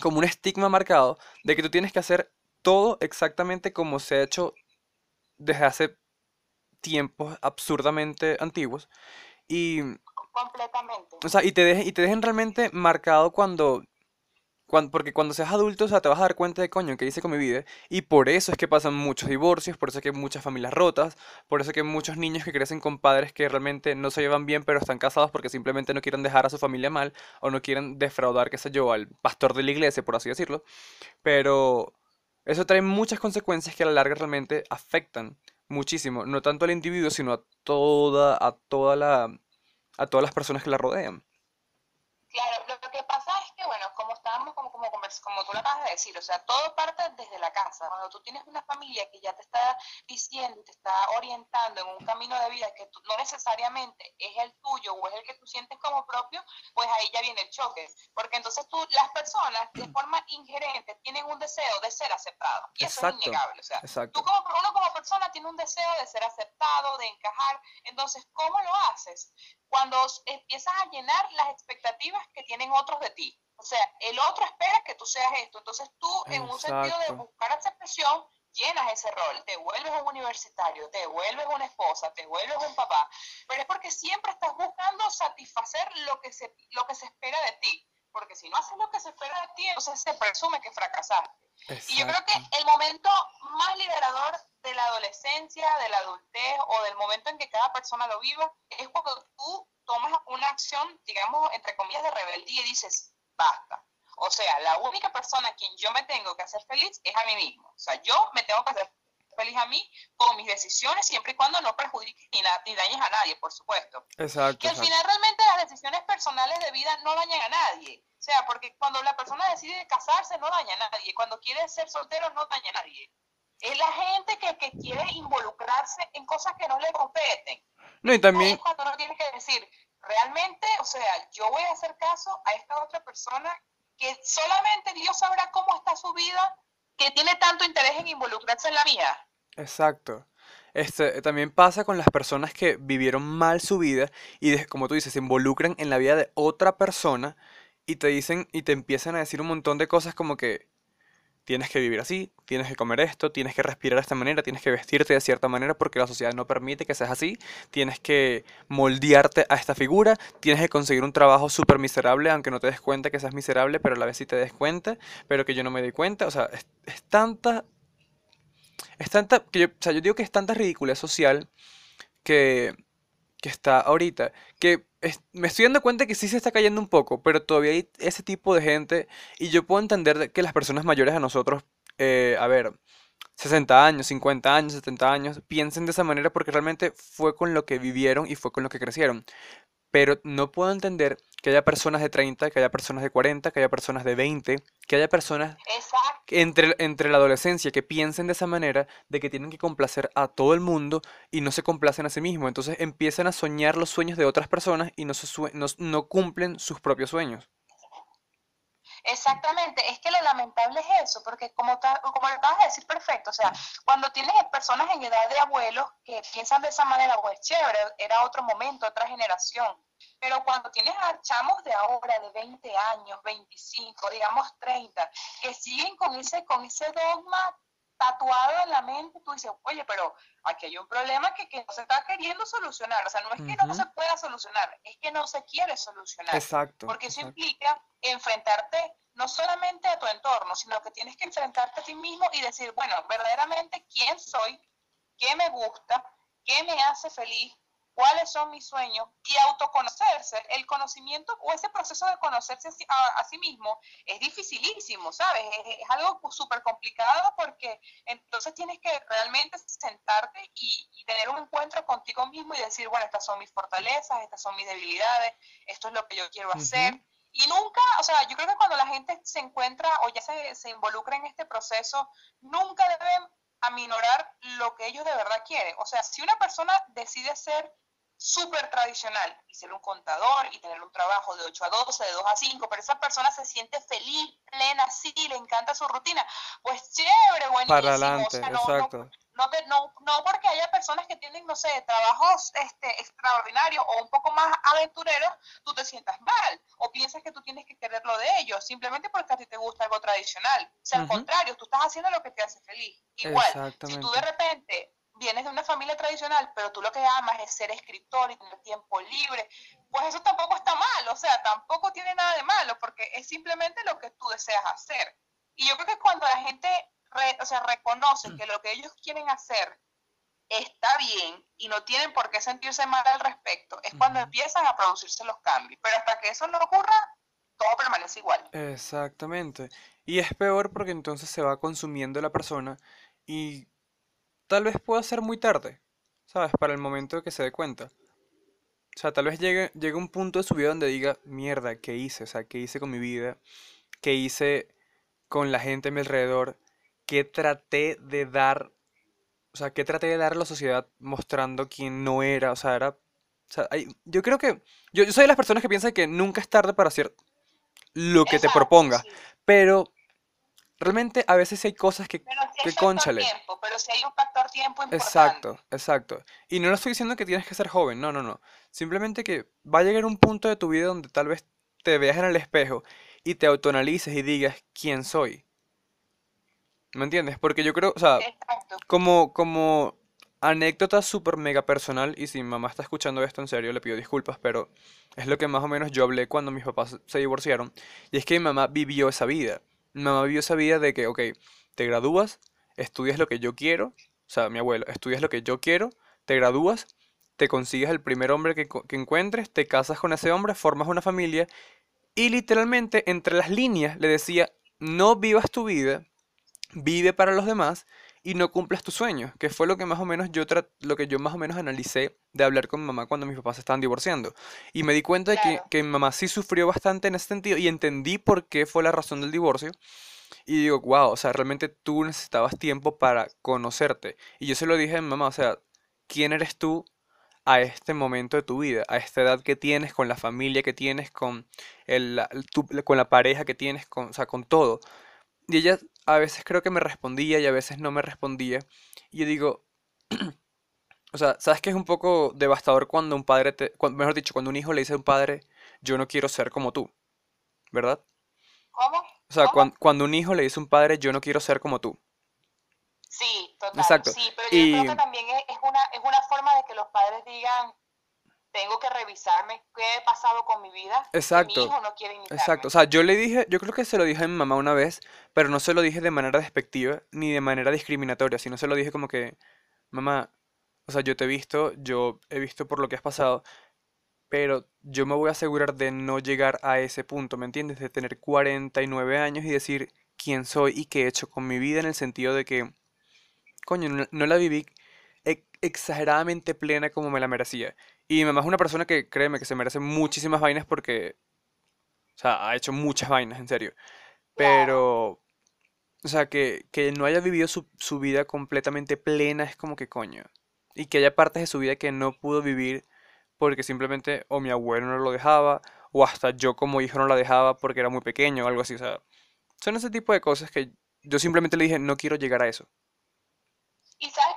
como un estigma marcado de que tú tienes que hacer todo exactamente como se ha hecho desde hace tiempos absurdamente antiguos. Y,
completamente.
o sea, y te dejen, y te dejen realmente marcado cuando, cuan- porque cuando seas adulto, o sea, te vas a dar cuenta de coño, ¿qué hice con mi vida? Y por eso es que pasan muchos divorcios, por eso es que hay muchas familias rotas, por eso es que hay muchos niños que crecen con padres que realmente no se llevan bien, pero están casados porque simplemente no quieren dejar a su familia mal, o no quieren defraudar, qué sé yo, al pastor de la iglesia, por así decirlo. Pero eso trae muchas consecuencias que a la larga realmente afectan muchísimo, no tanto al individuo, sino a toda, a toda la, a todas las personas que la rodean.
Claro, lo que pasa es que, bueno, como estábamos, como, tú lo acabas de decir, o sea, todo parte desde la casa. Cuando tú tienes una familia que ya te está diciendo te está orientando en un camino de vida que no necesariamente es el tuyo o es el que tú sientes como propio, pues ahí ya viene el choque. Porque entonces tú, las personas de forma ingerente tienen un deseo de ser aceptado. Y eso es innegable. O sea, tú como, uno como persona tiene un deseo de ser aceptado, de encajar. Entonces, ¿cómo lo haces? Cuando empiezas a llenar las expectativas que tienen otros de ti. O sea, el otro espera que tú seas esto. Entonces tú, en un sentido de buscar aceptación, llenas ese rol, te vuelves un universitario, te vuelves una esposa, te vuelves un papá, pero es porque siempre estás buscando satisfacer lo que se, lo que se espera de ti, porque si no haces lo que se espera de ti, entonces se presume que fracasaste. Y yo creo que el momento más liberador de la adolescencia, de la adultez o del momento en que cada persona lo viva es cuando tú tomas una acción, digamos, entre comillas, de rebeldía y dices, basta. O sea, la única persona a quien yo me tengo que hacer feliz es a mí mismo. O sea, yo me tengo que hacer feliz a mí con mis decisiones siempre y cuando no perjudiques ni, ni dañes a nadie, por supuesto.
Exacto.
Que al final realmente las decisiones personales de vida no dañan a nadie. O sea, porque cuando la persona decide casarse no daña a nadie. Cuando quiere ser soltero no daña a nadie. Es la gente que, que quiere involucrarse en cosas que no le competen.
No, y también...
cuando uno tiene que decir, realmente, o sea, yo voy a hacer caso a esta otra persona que solamente Dios sabrá cómo está su vida, que tiene tanto interés en involucrarse en la mía.
Exacto. Este, también pasa con las personas que vivieron mal su vida y como tú dices, se involucran en la vida de otra persona y te dicen y te empiezan a decir un montón de cosas como que tienes que vivir así, tienes que comer esto, tienes que respirar de esta manera, tienes que vestirte de cierta manera porque la sociedad no permite que seas así, tienes que moldearte a esta figura, tienes que conseguir un trabajo súper miserable, aunque no te des cuenta que seas miserable, pero a la vez sí te des cuenta, pero que yo no me doy cuenta, o sea, es, tanta... Es tanta... Que yo, o sea, yo digo que es tanta ridiculez social que que está ahorita, que me estoy dando cuenta que sí se está cayendo un poco, pero todavía hay ese tipo de gente y yo puedo entender que las personas mayores a nosotros, eh, a ver, 60 años, 50 años, 70 años, piensen de esa manera porque realmente fue con lo que vivieron y fue con lo que crecieron pero no puedo entender que haya personas de 30, que haya personas de 40, que haya personas de 20, que haya personas entre, entre la adolescencia que piensen de esa manera, de que tienen que complacer a todo el mundo y no se complacen a sí mismos. Entonces empiezan a soñar los sueños de otras personas y no, no, no cumplen sus propios sueños.
Exactamente, es que lo lamentable es eso, porque como, como lo acabas de decir perfecto, o sea, cuando tienes personas en edad de abuelos que piensan de esa manera, pues chévere, era otro momento, otra generación, pero cuando tienes a chamos de ahora, de 20 años, 25, digamos 30, que siguen con ese, con ese dogma tatuado en la mente, tú dices, oye, pero aquí hay un problema que, que no se está queriendo solucionar. O sea, no es que no se pueda solucionar, es que no se quiere solucionar.
Exacto.
Porque eso implica enfrentarte no solamente a tu entorno, sino que tienes que enfrentarte a ti mismo y decir, bueno, verdaderamente quién soy, qué me gusta, qué me hace feliz, cuáles son mis sueños y autoconocerse. El conocimiento o ese proceso de conocerse a, sí mismo es dificilísimo, ¿sabes? Es, algo súper complicado porque entonces tienes que realmente sentarte y, tener un encuentro contigo mismo y decir, bueno, estas son mis fortalezas, estas son mis debilidades, esto es lo que yo quiero hacer. Y nunca, o sea, yo creo que cuando la gente se encuentra o ya se, se involucra en este proceso, nunca deben aminorar lo que ellos de verdad quieren. O sea, si una persona decide ser súper tradicional y ser un contador y tener un trabajo de 8 a 12, de 2 a 5, pero esa persona se siente feliz, plena, sí, le encanta su rutina, pues chévere, buenísimo.
Para adelante, exacto.
No, no, no, porque haya personas que tienen, no sé, trabajos este, extraordinarios o un poco más aventureros, tú te sientas mal o piensas que tú tienes que querer lo de ellos, simplemente porque a ti te gusta algo tradicional. O sea, al contrario, tú estás haciendo lo que te hace feliz. Igual, si tú de repente vienes de una familia tradicional, pero tú lo que amas es ser escritor y tener tiempo libre, pues eso tampoco está mal, o sea, tampoco tiene nada de malo, porque es simplemente lo que tú deseas hacer. Y yo creo que cuando la gente o sea, reconoce que lo que ellos quieren hacer está bien y no tienen por qué sentirse mal al respecto, es cuando empiezan a producirse los cambios. Pero hasta que eso no ocurra, todo permanece igual.
Exactamente. Y es peor porque entonces se va consumiendo la persona y tal vez pueda ser muy tarde, ¿sabes? Para el momento de que se dé cuenta. O sea, tal vez llegue, llegue un punto de su vida donde diga, mierda, ¿qué hice? O sea, ¿qué hice con mi vida? ¿Qué hice con la gente a mi alrededor? ¿Qué traté de dar? O sea, ¿qué traté de dar a la sociedad mostrando quién no era? O sea, era... O sea, hay- yo creo que... Yo, yo soy de las personas que piensan que nunca es tarde para hacer lo que te propongas. Pero realmente a veces hay cosas que...
Pero hay
que cónchale.
tiempo, pero sí hay un factor tiempo importante.
Exacto, exacto. Y no lo estoy diciendo que tienes que ser joven, no, no, no. Simplemente que va a llegar un punto de tu vida donde tal vez te veas en el espejo y te autoanalices y digas quién soy. ¿Me entiendes? Porque yo creo, o sea,
Exacto.
como, como anécdota súper mega personal, y si mi mamá está escuchando esto en serio, le pido disculpas, pero es lo que más o menos yo hablé cuando mis papás se divorciaron, y es que mi mamá vivió esa vida. Mi mamá vivió esa vida de que, ok, te gradúas, estudias lo que yo quiero, o sea, mi abuelo, estudias lo que yo quiero, te gradúas, te consigues el primer hombre que, que encuentres, te casas con ese hombre, formas una familia, y literalmente entre las líneas le decía, no vivas tu vida, vive para los demás y no cumplas tus sueños, que fue lo que más o menos yo lo que yo más o menos analicé de hablar con mi mamá cuando mis papás se estaban divorciando. Y me di cuenta de que, que mi mamá sí sufrió bastante en ese sentido y entendí por qué fue la razón del divorcio. Y digo, wow, o sea, realmente tú necesitabas tiempo para conocerte. Y yo se lo dije a mi mamá, o sea, ¿quién eres tú a este momento de tu vida, a esta edad que tienes, con la familia que tienes, con el, la- el- tu- con la pareja que tienes, con, o sea, con todo? Y ella a veces creo que me respondía y a veces no me respondía. Y yo digo, o sea, ¿sabes que es un poco devastador cuando un padre te, cuan- mejor dicho, cuando un hijo le dice a un padre, yo no quiero ser como tú, ¿verdad?
¿Cómo?
O sea,
¿Cómo?
cuan- cuando un hijo le dice a un padre, yo no quiero ser como tú.
Sí, total.
Exacto.
Sí, pero yo
Y
creo que también es, es una, es una forma de que los padres digan, tengo que revisarme qué he pasado con mi vida, que mi
exacto,
hijo no quiere
exacto.
imitarme.
O sea, yo le dije, yo creo que se lo dije a mi mamá una vez, pero no se lo dije de manera despectiva ni de manera discriminatoria, sino se lo dije como que, mamá, o sea, yo te he visto, yo he visto por lo que has pasado, pero yo me voy a asegurar de no llegar a ese punto, ¿me entiendes? De tener 49 años y decir quién soy y qué he hecho con mi vida en el sentido de que, coño, no, no la viví ex- exageradamente plena como me la merecía. Y mi mamá es una persona que, créeme, que se merece muchísimas vainas porque, o sea, ha hecho muchas vainas, en serio. Pero, o sea, que, que no haya vivido su, su vida completamente plena es como que coño. Y que haya partes de su vida que no pudo vivir porque simplemente o mi abuelo no lo dejaba, o hasta yo como hijo no la dejaba porque era muy pequeño o algo así. O sea, son ese tipo de cosas que yo simplemente le dije, no quiero llegar a eso.
Y sabes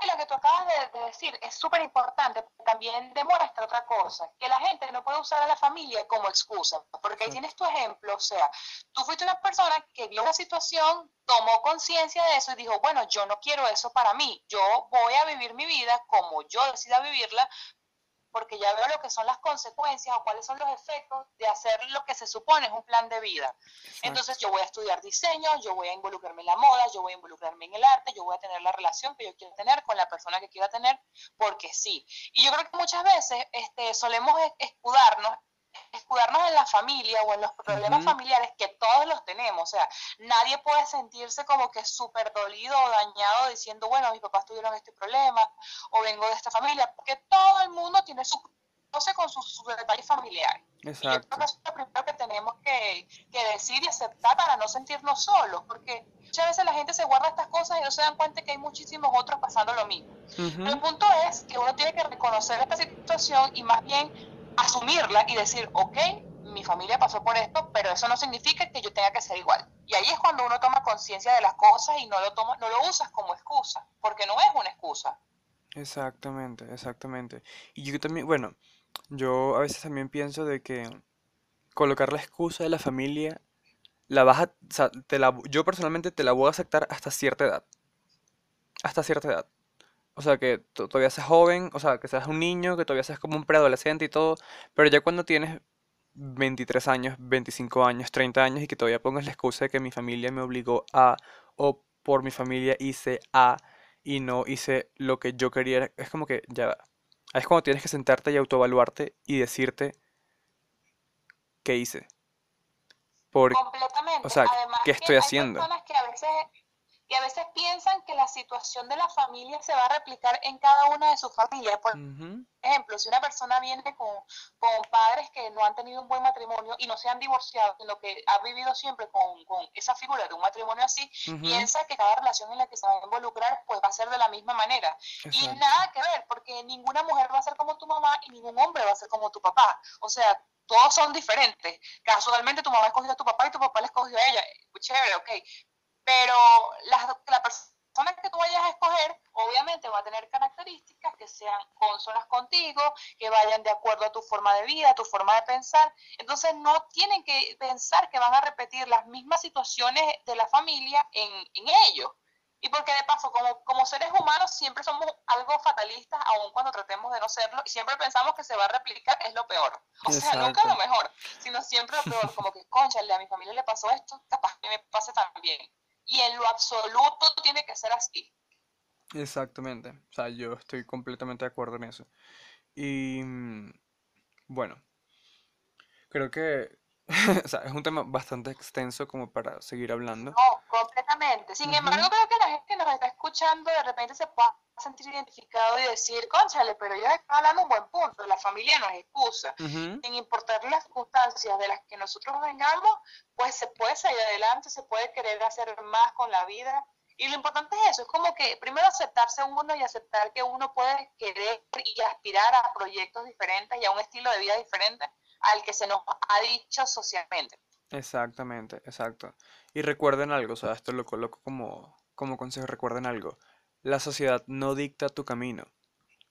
acabas de, de decir es súper importante, también demuestra otra cosa, que la gente no puede usar a la familia como excusa, porque ahí tienes tu ejemplo, o sea, tú fuiste una persona que vio una situación, tomó conciencia de eso y dijo, bueno, yo no quiero eso para mí, yo voy a vivir mi vida como yo decida vivirla, porque ya veo lo que son las consecuencias o cuáles son los efectos de hacer lo que se supone es un plan de vida. Entonces yo voy a estudiar diseño, yo voy a involucrarme en la moda, yo voy a involucrarme en el arte, yo voy a tener la relación que yo quiero tener con la persona que quiera tener, porque sí. Y yo creo que muchas veces este, solemos es- escudarnos escudarnos en la familia o en los problemas familiares que todos los tenemos, o sea, nadie puede sentirse como que súper dolido o dañado diciendo, bueno, mis papás tuvieron este problema o vengo de esta familia, porque todo el mundo tiene su con sus, sus detalles familiares. Y yo creo
Exacto.
que eso es lo primero que tenemos que, que decir y aceptar para no sentirnos solos, porque muchas veces la gente se guarda estas cosas y no se dan cuenta que hay muchísimos otros pasando lo mismo. Pero el punto es que uno tiene que reconocer esta situación y más bien asumirla y decir, ok, mi familia pasó por esto, pero eso no significa que yo tenga que ser igual. Y ahí es cuando uno toma conciencia de las cosas y no lo, toma, no lo usas como excusa, porque no es una excusa.
Exactamente, exactamente. Y yo también, bueno, yo a veces también pienso de que colocar la excusa de la familia, la vas a, o sea, te la, yo personalmente te la voy a aceptar hasta cierta edad, hasta cierta edad. O sea, que to- todavía seas joven, o sea, que seas un niño, que todavía seas como un preadolescente y todo, pero ya cuando tienes 23 años, 25 años, 30 años y que todavía pongas la excusa de que mi familia me obligó a, o por mi familia hice A y no hice lo que yo quería, es como que ya Es cuando tienes que sentarte y autoevaluarte y decirte qué hice. Por,
Completamente.
o sea,
Además
¿qué
que
estoy
hay
haciendo?
personas que a veces y a veces piensan que la situación de la familia se va a replicar en cada una de sus familias. Por ejemplo, si una persona viene con, con padres que no han tenido un buen matrimonio y no se han divorciado, sino que ha vivido siempre con, con esa figura de un matrimonio así, piensa que cada relación en la que se va a involucrar pues va a ser de la misma manera. Y nada que ver, porque ninguna mujer va a ser como tu mamá y ningún hombre va a ser como tu papá. O sea, todos son diferentes. Casualmente tu mamá escogió a tu papá y tu papá le escogió a ella. Chévere, ok. Pero la, la persona que tú vayas a escoger, obviamente va a tener características que sean consonas contigo, que vayan de acuerdo a tu forma de vida, a tu forma de pensar. Entonces no tienen que pensar que van a repetir las mismas situaciones de la familia en, en ellos. Y porque de paso, como, como seres humanos, siempre somos algo fatalistas, aun cuando tratemos de no serlo, y siempre pensamos que se va a replicar, es lo peor. O sea, nunca lo mejor, sino siempre lo peor. Como que, conchale, a mi familia le pasó esto, capaz que me pase también. Y en lo absoluto tiene que ser así.
Exactamente. O sea, yo estoy completamente de acuerdo en eso. Y mm, bueno, creo que o sea, es un tema bastante extenso como para seguir hablando.
No, completamente. Sin
Ujú.
embargo, creo que que nos está escuchando de repente se pueda sentir identificado y decir, conchale, pero ellos están hablando un buen punto, la familia no es excusa. Sin importar las circunstancias de las que nosotros vengamos, pues se puede salir adelante, se puede querer hacer más con la vida. Y lo importante es eso, es como que primero aceptarse uno y aceptar que uno puede querer y aspirar a proyectos diferentes y a un estilo de vida diferente al que se nos ha dicho socialmente.
Exactamente, exacto. Y recuerden algo, o sea, esto lo coloco como, como consejo, recuerden algo. La sociedad no dicta tu camino,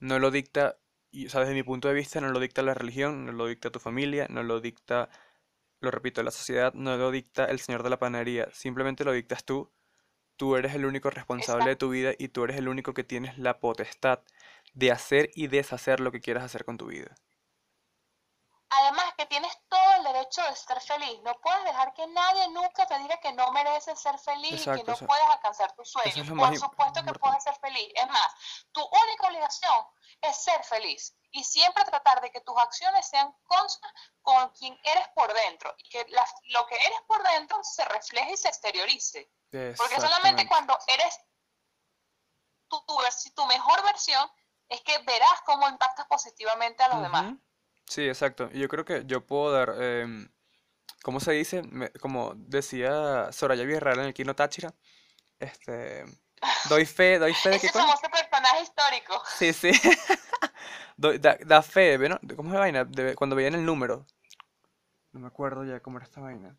no lo dicta, y, o sea, desde mi punto de vista, no lo dicta la religión, no lo dicta tu familia, no lo dicta, lo repito, la sociedad, no lo dicta el señor de la panadería, simplemente lo dictas tú. Tú eres el único responsable de tu vida y tú eres el único que tienes la potestad de hacer y deshacer lo que quieras hacer con tu vida.
Además que tienes todo el derecho de ser feliz. No puedes dejar que nadie nunca te diga que no mereces ser feliz y que no puedes alcanzar tus sueños.
es
Por supuesto que
importante.
puedes ser feliz. Es más, tu única obligación es ser feliz y siempre tratar de que tus acciones sean consonas con quien eres por dentro y que lo que eres por dentro se refleje y se exteriorice. Porque solamente cuando eres tu, tu mejor versión es que verás cómo impactas positivamente a los demás.
Sí, exacto. Y yo creo que yo puedo dar, em, ¿cómo se dice? Me- como decía Soraya Villarreal en el Kino Táchira, este, doy fe, doy fe de
Ese
qué coño.
famoso personaje histórico.
Sí, sí. Doy- da, da fe, ¿ve, no? De- ¿Cómo es la vaina? De- cuando veían el número. No me acuerdo ya cómo era esta vaina.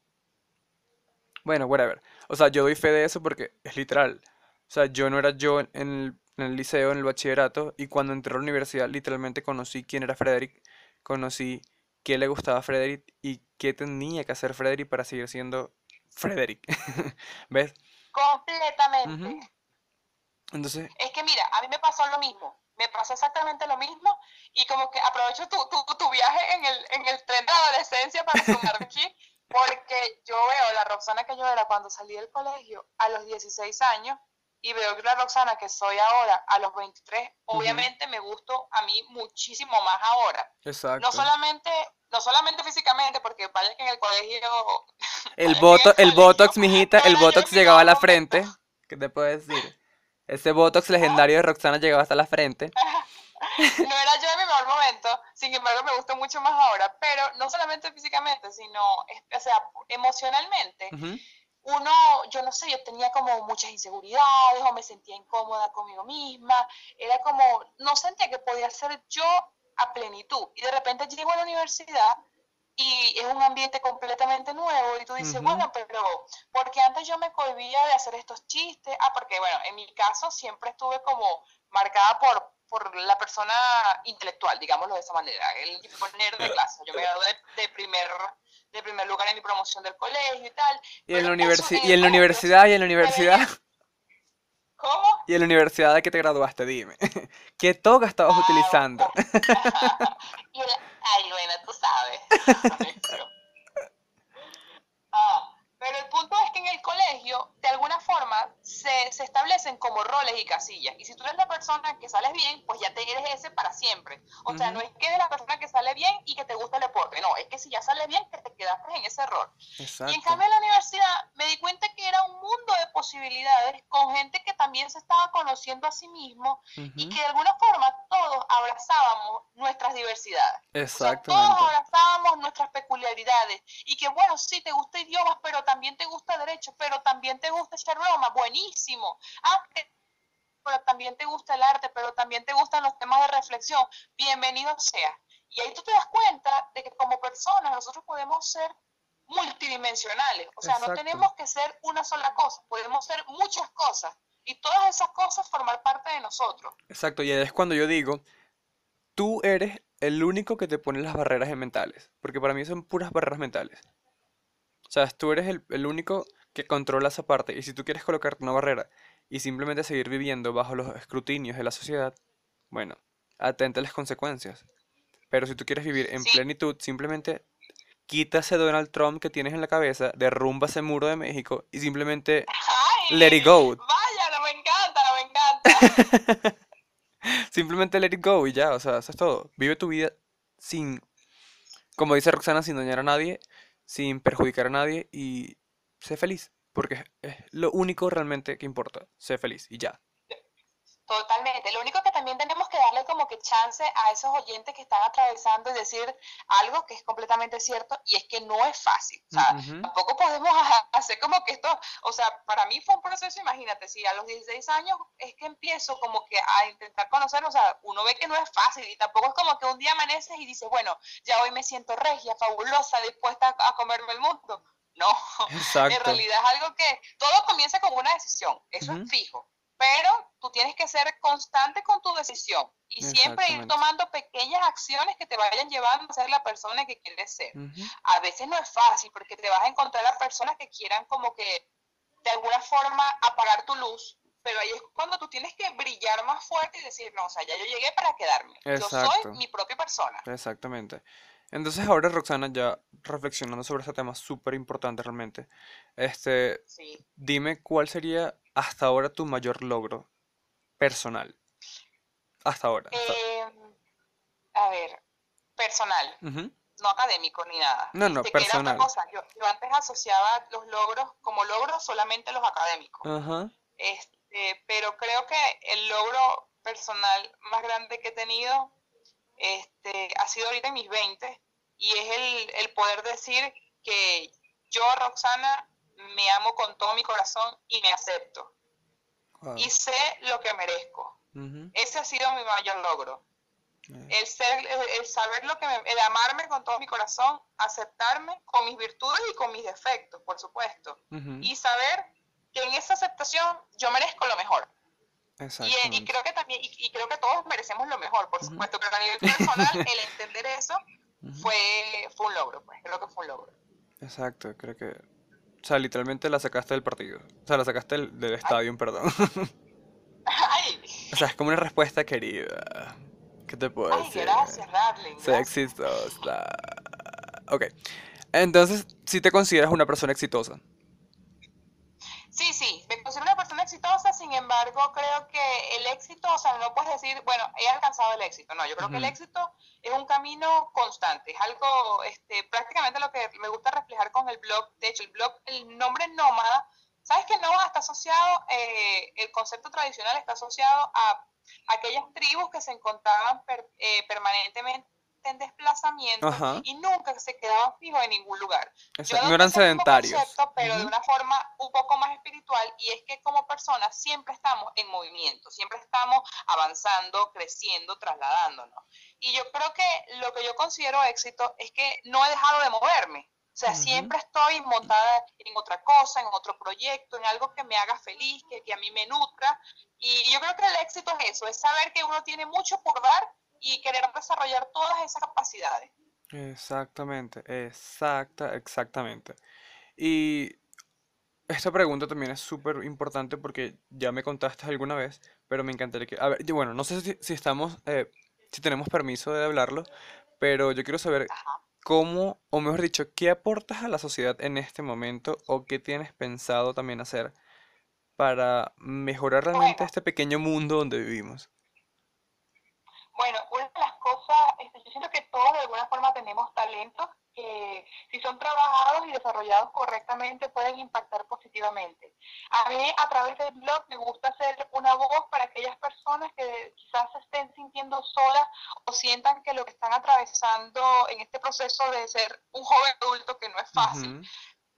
Bueno, whatever. O sea, yo doy fe de eso porque es literal. O sea, yo no era yo en en el, en el liceo, en el bachillerato, y cuando entré a la universidad, literalmente conocí quién era Frederick, conocí qué le gustaba a Frederick y qué tenía que hacer Frederick para seguir siendo Frederick. ¿Ves?
Completamente.
Entonces,
Es que mira, a mí me pasó lo mismo. Me pasó exactamente lo mismo. Y como que aprovecho tu, tu, tu viaje en el, en el tren de adolescencia para sumar aquí. Porque yo veo la Roxana que yo era cuando salí del colegio a los 16 años y veo la Roxana que soy ahora a los 23. Obviamente me gustó a mí muchísimo más ahora.
exacto.
No solamente, no solamente físicamente, porque vaya que en el colegio
El
que en el
el botox, mijita, el botox llegaba a la frente. ¿Qué te puedo decir? Ese botox legendario de Roxana llegaba hasta la frente.
no era yo en mi mejor momento, sin embargo me gusta mucho más ahora, pero no solamente físicamente, sino, o sea, emocionalmente.
Ujú,
Uno, yo no sé, yo tenía como muchas inseguridades o me sentía incómoda conmigo misma, era como, no sentía que podía ser yo a plenitud. Y de repente llego a la universidad y es un ambiente completamente nuevo y tú dices, bueno, pero porque antes yo me cohibía de hacer estos chistes, ah, porque bueno, en mi caso siempre estuve como marcada por, por la persona intelectual, digámoslo de esa manera, el tipo nerd de clase. Yo me gradué de, de primer de primer lugar en mi promoción del colegio y tal.
Y en la
pero
universi- y en la
el
universidad, y en la universidad,
¿Cómo?
y en la universidad de que te graduaste, dime. ¿Qué toga estabas
Ah,
utilizando?
y ay, bueno, tú sabes. Ay. Pero el punto es que en el colegio, de alguna forma, se, se establecen como roles y casillas. Y si tú eres la persona que sales bien, pues ya te eres ese para siempre. O sea, no es que eres la persona que sale bien y que te gusta el deporte, no, es que si ya sales bien, que te quedaste en ese rol.
Exacto.
Y en cambio en la universidad me di cuenta que era un mundo de posibilidades con gente que también se estaba conociendo a sí mismo y que de alguna forma todos abrazábamos nuestras diversidades.
Exactamente.
todos abrazábamos nuestras peculiaridades y que bueno, sí, te gusta idiomas, pero también te gusta derecho, pero también te gusta echar broma, buenísimo. Ah, pero también te gusta el arte, pero también te gustan los temas de reflexión, bienvenido sea. Y ahí tú te das cuenta de que como personas nosotros podemos ser multidimensionales, o sea, no tenemos que ser una sola cosa, podemos ser muchas cosas y todas esas cosas formar parte de nosotros.
Exacto, y es cuando yo digo, tú eres el único que te pone las barreras mentales, porque para mí son puras barreras mentales. O sea, tú eres el, el único que controla esa parte, y si tú quieres colocarte una barrera y simplemente seguir viviendo bajo los escrutinios de la sociedad, bueno, atente a las consecuencias. Pero si tú quieres vivir en plenitud, simplemente quita ese Donald Trump que tienes en la cabeza, derrumba ese muro de México y simplemente let it go.
Vaya, no me encanta, no me encanta.
simplemente let it go y ya, o sea, eso es todo. Vive tu vida sin, como dice Roxana, sin dañar a nadie, sin perjudicar a nadie y sé feliz, porque es lo único realmente que importa, sé feliz y ya.
Totalmente. Lo único que también tenemos que darle como que chance a esos oyentes que están atravesando y decir algo que es completamente cierto y es que no es fácil. O sea, tampoco podemos hacer como que esto, o sea, para mí fue un proceso, imagínate, si a los 16 años es que empiezo como que a intentar conocer, o sea, uno ve que no es fácil y tampoco es como que un día amaneces y dices, bueno, ya hoy me siento regia, fabulosa, dispuesta a comerme el mundo. No, en realidad es algo que todo comienza con una decisión, eso es fijo pero tú tienes que ser constante con tu decisión y siempre ir tomando pequeñas acciones que te vayan llevando a ser la persona que quieres ser. A veces no es fácil porque te vas a encontrar a personas que quieran como que de alguna forma apagar tu luz, pero ahí es cuando tú tienes que brillar más fuerte y decir, no, o sea, ya yo llegué para quedarme. Yo soy mi propia persona.
Exactamente. Entonces ahora Roxana, ya reflexionando sobre este tema súper importante realmente, este, dime cuál sería hasta ahora tu mayor logro personal. Hasta ahora.
Em, a ver, personal. No académico ni nada.
No, no, personal.
Yo, antes asociaba los logros como logros solamente los académicos. Este, pero creo que el logro personal más grande que he tenido este, ha sido ahorita en mis 20 y es el, el poder decir que yo, Roxana, me amo con todo mi corazón y me acepto. Y sé lo que merezco. Ese ha sido mi mayor logro. El, ser, el, saber lo que me, el amarme con todo mi corazón, aceptarme con mis virtudes y con mis defectos, por supuesto. Y saber que en esa aceptación yo merezco lo mejor. Y, y, creo que también, y, creo que todos merecemos lo mejor, por supuesto, pero a nivel personal, el entender eso fue, fue un logro, pues, creo que fue un logro.
Exacto, creo que o sea, literalmente la sacaste del partido. O sea, la sacaste del, estadio, perdón. O sea, es como una respuesta querida. ¿Qué te puedo
decir? gracias, darling.
Sé Ok. Entonces, si te consideras una persona exitosa.
Sí, sí, exitosa, sin embargo, creo que el éxito, o sea, no puedes decir, bueno, he alcanzado el éxito, no, yo creo que el éxito es un camino constante, es algo, este, prácticamente lo que me gusta reflejar con el blog, de hecho, el blog, el nombre nómada, ¿sabes que nómada está asociado, eh, el concepto tradicional está asociado a aquellas tribus que se encontraban eh, permanentemente en desplazamiento y nunca se quedaban fijos en ningún lugar.
no eran sedentarios.
pero de una forma un poco más espiritual y es que como personas siempre estamos en movimiento, siempre estamos avanzando, creciendo, trasladándonos. Y yo creo que lo que yo considero éxito es que no he dejado de moverme. O sea, siempre estoy montada en otra cosa, en otro proyecto, en algo que me haga feliz, que, que a mí me nutra. Y yo creo que el éxito es eso, es saber que uno tiene mucho por dar y querer desarrollar todas esas capacidades.
Exactamente, exacta, exactamente. Y esta pregunta también es súper importante porque ya me contaste alguna vez, pero me encantaría que... A ver, bueno, no sé si, estamos, eh, si tenemos permiso de hablarlo, pero yo quiero saber cómo, o mejor dicho, qué aportas a la sociedad en este momento o qué tienes pensado también hacer para mejorar realmente
Bueno,
este pequeño mundo donde vivimos?
Bueno, una de las cosas, este, yo siento que todos de alguna forma tenemos talentos que si son trabajados y desarrollados correctamente pueden impactar positivamente. A mí a través del blog me gusta ser una voz para aquellas personas que quizás se estén sintiendo solas o sientan que lo que están atravesando en este proceso de ser un joven adulto que no es fácil,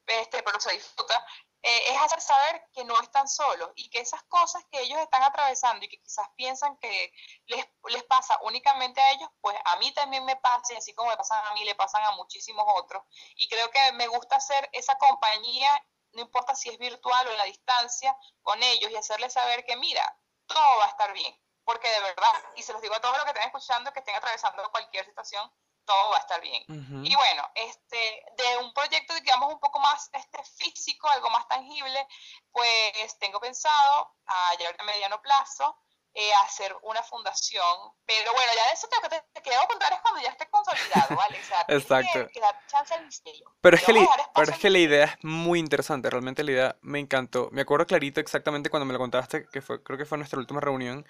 este, pero se disfruta, eh, es hacer saber que no están solos y que esas cosas que ellos están atravesando y que quizás piensan que les, les pasa únicamente a ellos, pues a mí también me pasa y así como me pasan a mí, le pasan a muchísimos otros. Y creo que me gusta hacer esa compañía, no importa si es virtual o en la distancia, con ellos y hacerles saber que mira, todo va a estar bien. Porque de verdad, y se los digo a todos los que estén escuchando, que estén atravesando cualquier situación, todo va a estar bien. Y bueno, este, de un proyecto, digamos, un poco más este, físico, algo más tangible, pues tengo pensado a a mediano plazo eh, hacer una fundación. Pero bueno, ya de eso te, te, te quiero contar es cuando ya esté consolidado, ¿vale? O sea, tienes
Exacto.
que, que dar chance al misterio.
Pero es que, pero es que la idea es muy interesante, realmente la idea me encantó. Me acuerdo clarito exactamente cuando me lo contaste, que fue, creo que fue nuestra última reunión.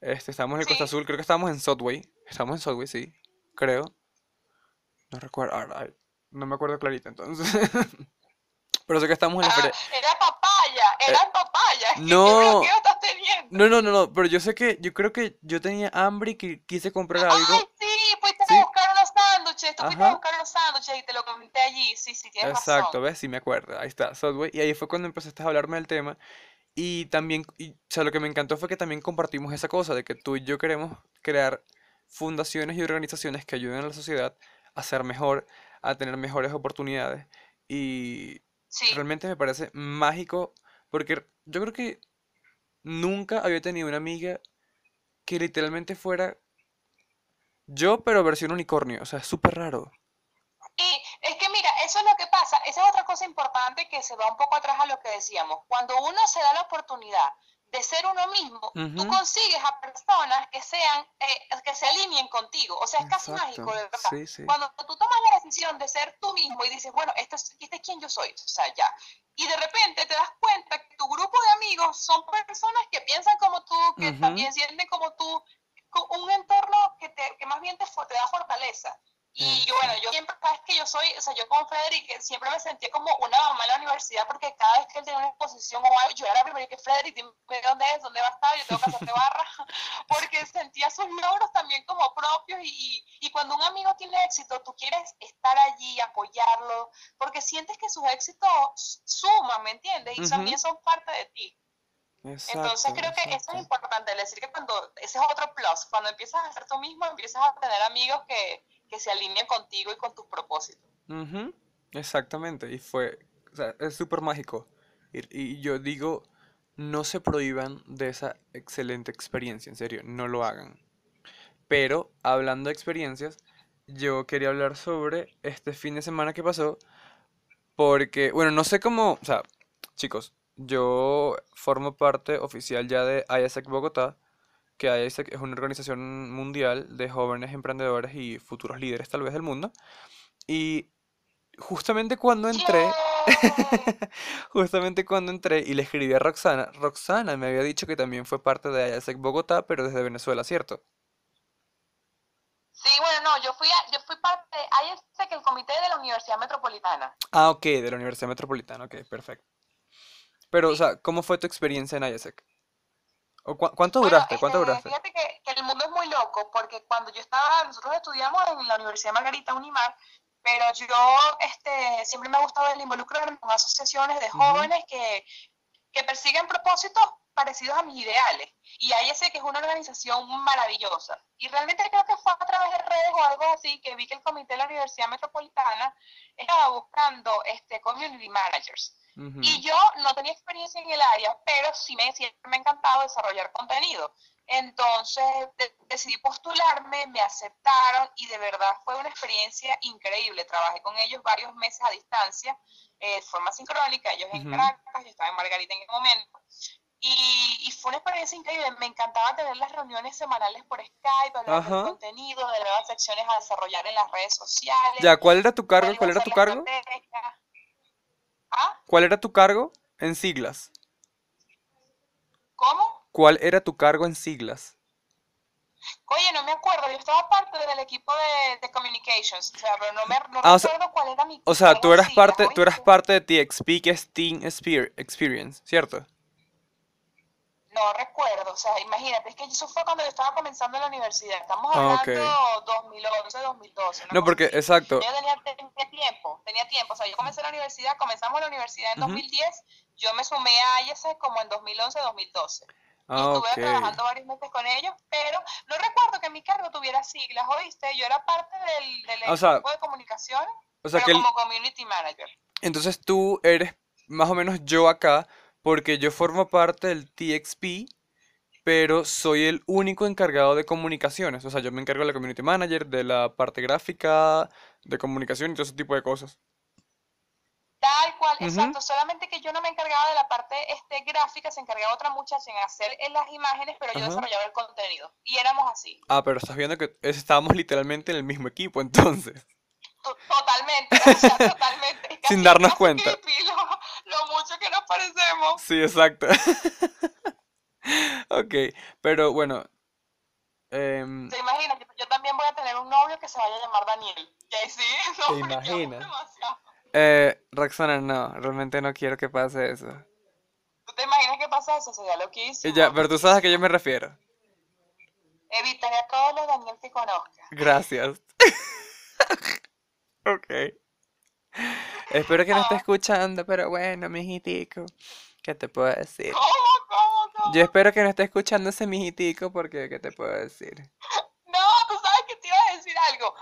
Este, estábamos en el Costa Azul, creo que estábamos en Subway. Estábamos en Subway, sí, creo. No recuerdo, ahora, ay, no me acuerdo clarito entonces. Pero sé que estamos en la
ah,
feria.
era papaya,
Eh,
era papaya. ¿Qué
no,
bloqueo estás teniendo?
no, no, no, no, pero yo sé que, yo creo que yo tenía hambre y que quise comprar algo.
Ay, sí, fuiste a buscar unos sándwiches, tú fuiste a buscar unos sándwiches y te lo comenté allí. Sí, sí, tienes
Exacto,
razón.
¿ves? Sí me acuerdo. Ahí está, Subway. Y ahí fue cuando empezaste a hablarme del tema. Y también, y, o sea, lo que me encantó fue que también compartimos esa cosa de que tú y yo queremos crear fundaciones y organizaciones que ayuden a la sociedad a ser mejor, a tener mejores oportunidades. Y
Sí,
realmente me parece mágico porque yo creo que nunca había tenido una amiga que literalmente fuera yo, pero versión unicornio. O sea, es súper raro.
Y es que mira, eso es lo que pasa, esa es otra cosa importante que se va un poco atrás a lo que decíamos. Cuando uno se da la oportunidad de ser uno mismo, tú
Ujú,
consigues a personas que sean, eh, que se alineen contigo. O sea, es casi mágico, de verdad.
Sí, sí.
Cuando tú tomas la decisión de ser tú mismo y dices, bueno, este es, este es quien yo soy, o sea, ya. Y de repente te das cuenta que tu grupo de amigos son personas que piensan como tú, que también sienten como tú, con un entorno que, te, que más bien te, te da fortaleza. Y yo, bueno, yo siempre, sabes que yo soy, o sea, yo con Frederick eh, siempre me sentía como una mamá en la universidad porque cada vez que él tenía una exposición o algo, yo era la primera que Frederick, dime dónde es, dónde va a estar, yo tengo que hacerte barra, porque sentía sus logros también como propios y, y, cuando un amigo tiene éxito, tú quieres estar allí, apoyarlo, porque sientes que sus éxitos suman, ¿me entiendes? Y también son parte de ti. Entonces creo que eso es importante, decir que cuando, ese es otro plus, cuando empiezas a ser tú mismo, empiezas a tener amigos que, que se alineen contigo y con tus propósitos.
Ujú, Exactamente, y fue, o sea, es súper mágico. Y, yo digo, no se prohíban de esa excelente experiencia, en serio, no lo hagan. Pero, hablando de experiencias, yo quería hablar sobre este fin de semana que pasó, porque, bueno, no sé cómo, o sea, chicos, yo formo parte oficial ya de IASEC Bogotá, que IASEC es una organización mundial de jóvenes emprendedores y futuros líderes tal vez del mundo. Y justamente cuando entré, justamente cuando entré y le escribí a Roxana, Roxana me había dicho que también fue parte de IASEC Bogotá, pero desde Venezuela, ¿cierto?
Sí, bueno, no, yo fui, a- yo fui parte, este que el comité de la Universidad Metropolitana.
Ah, ok, de la Universidad Metropolitana, ok, perfecto. Pero, o sea, ¿cómo fue tu experiencia en IASEC? ¿O cua- cuánto
Bueno,
duraste? ¿Cuánto duraste?
fíjate que, que el mundo es muy loco, porque cuando yo estaba, nosotros estudiamos en la Universidad Margarita Unimar, pero yo este, siempre me ha gustado el involucrarme con asociaciones de jóvenes que, que persiguen propósitos parecidos a mis ideales. Y ahí sé que es una organización maravillosa. Y realmente creo que fue a través de redes o algo así que vi que el comité de la Universidad Metropolitana estaba buscando este, community managers. Y yo no tenía experiencia en el área, pero sí me, siempre me ha encantado desarrollar contenido. Entonces de- decidí postularme, me aceptaron y de verdad fue una experiencia increíble. Trabajé con ellos varios meses a distancia, eh, de forma sincrónica, ellos en
ujú.
Caracas, yo estaba en Margarita en ese momento. Y, y fue una experiencia increíble. Me encantaba tener las reuniones semanales por Skype, hablar del
Ajá.
contenido, de nuevas secciones a desarrollar en las redes sociales,
Ya, ¿cuál era tu cargo? ¿Cuál era tu cargo?
estrategia. ¿Ah?
¿Cuál era tu cargo en siglas?
¿Cómo?
¿Cuál era tu cargo en siglas?
Oye, no me acuerdo, yo estaba parte del equipo de, de communications, o sea, pero no me no
Ah, o sea-
recuerdo cuál era mi
O sea, tú eras
siglas,
parte, tú eras parte de TXP, que es Team Exper- Experience, ¿cierto?
No recuerdo, o sea, imagínate, es que eso fue cuando yo estaba comenzando en la universidad, estamos
Ah,
hablando 2011, 2012. una
No,
cosa
porque, exacto.
Yo tenía, tenía tiempo, tenía tiempo, comencé la universidad, comenzamos la universidad en
Ujú.
2010, yo me sumé a IES como en 2011, 2012. Y
Ah,
estuve
ok.
trabajando varios meses con ellos, pero no recuerdo que mi cargo tuviera siglas, ¿oíste? Yo era parte del, del
O sea,
equipo de comunicación,
O sea
pero
que el-
como community manager.
entonces tú eres más o menos yo acá, porque yo formo parte del TXP, pero soy el único encargado de comunicaciones. O sea, yo me encargo de la community manager, de la parte gráfica, de comunicación y todo ese tipo de cosas.
Cual, exacto. Solamente que yo no me encargaba de la parte este, gráfica, se encargaba otra muchacha en hacer eh, las imágenes, pero yo desarrollaba el contenido. Y éramos así.
Ah, pero estás viendo que estábamos literalmente en el mismo equipo, entonces.
To- Totalmente, o sea, totalmente.
Sin darnos cuenta.
lo, lo mucho que nos parecemos.
Sí, exacto. Ok, pero bueno. em,
¿Te imaginas? Yo, también voy a tener un novio que se vaya a llamar Daniel. Y ahí sí, no,
¿Te imaginas?
demasiado.
Eh, Roxana, no, realmente no quiero que pase eso.
¿Tú te imaginas qué pasa eso? Sería loquísimo.
Y ya, pero tú sabes a qué yo me refiero.
Evitaré a todos los Daniel que conozca.
Gracias. Ok. Espero que no esté escuchando, pero bueno, mijitico. ¿Qué te puedo decir?
¿Cómo, cómo, cómo?
Yo espero que no esté escuchando ese mijitico porque, ¿qué te puedo decir?
No, tú sabes que te iba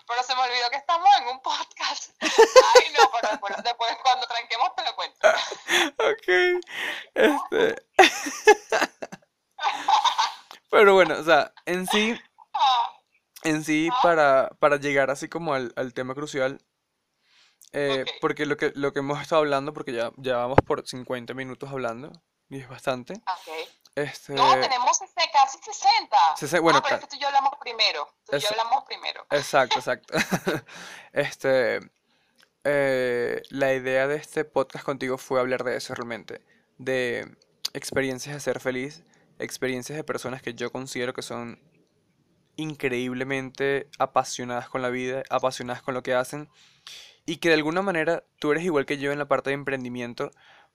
pero se me olvidó que estamos en un podcast. Ay, no, pero después, después cuando tranquemos te lo cuento.
Ok. Este. Pero bueno, o sea, en sí,
Ah,
en sí, para, para llegar así como al, al tema crucial, eh, porque lo que, lo que hemos estado hablando, porque ya, ya vamos por 50 minutos hablando, y es bastante,
ok.
Este,
No, tenemos este, casi 60.
Sese- bueno,
ah, pero es que tú y yo hablamos primero. Tú y yo hablamos primero.
exacto, exacto, este, eh, la idea de este podcast contigo fue hablar de eso realmente, de experiencias de ser feliz, experiencias de personas que yo considero que son increíblemente apasionadas con la vida, apasionadas con lo que hacen y que de alguna manera tú eres igual que yo en la parte de emprendimiento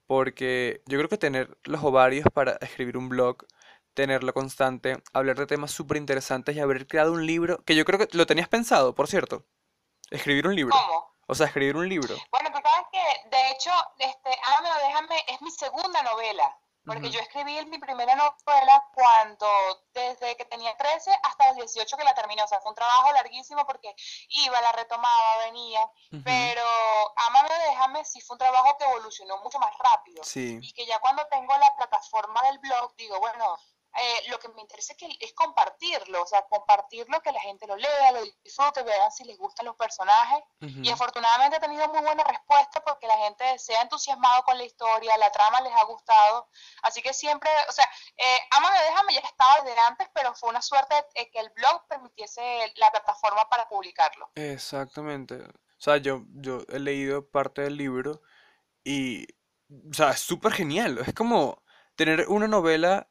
porque yo creo que tener los ovarios para escribir un blog, tenerlo constante, hablar de temas súper interesantes y haber creado un libro, que yo creo que lo tenías pensado, por cierto, escribir un libro,
¿Cómo?
o sea, escribir un libro.
Bueno, tú sabes que, de hecho, este, no, déjame, es mi segunda novela. Porque yo escribí mi primera novela cuando, desde que tenía 13 hasta los 18 que la terminé. O sea, fue un trabajo larguísimo porque iba, la retomaba, venía. Pero Ámame, déjame, sí fue un trabajo que evolucionó mucho más rápido.
Sí,
Y que ya cuando tengo la plataforma del blog, digo, bueno, eh, lo que me interesa es, que, es compartirlo. O sea, compartirlo, que la gente lo lea, lo disfrute, vean si les gustan los personajes. Y afortunadamente he tenido muy buena respuesta porque la gente se ha entusiasmado con la historia, la trama les ha gustado. Así que siempre, o sea, eh, Ámame, déjame ya estaba desde antes, pero fue una suerte eh, que el blog permitiese la plataforma para publicarlo.
Exactamente. O sea, yo, yo he leído parte del libro y, o sea, es súper genial. Es como tener una novela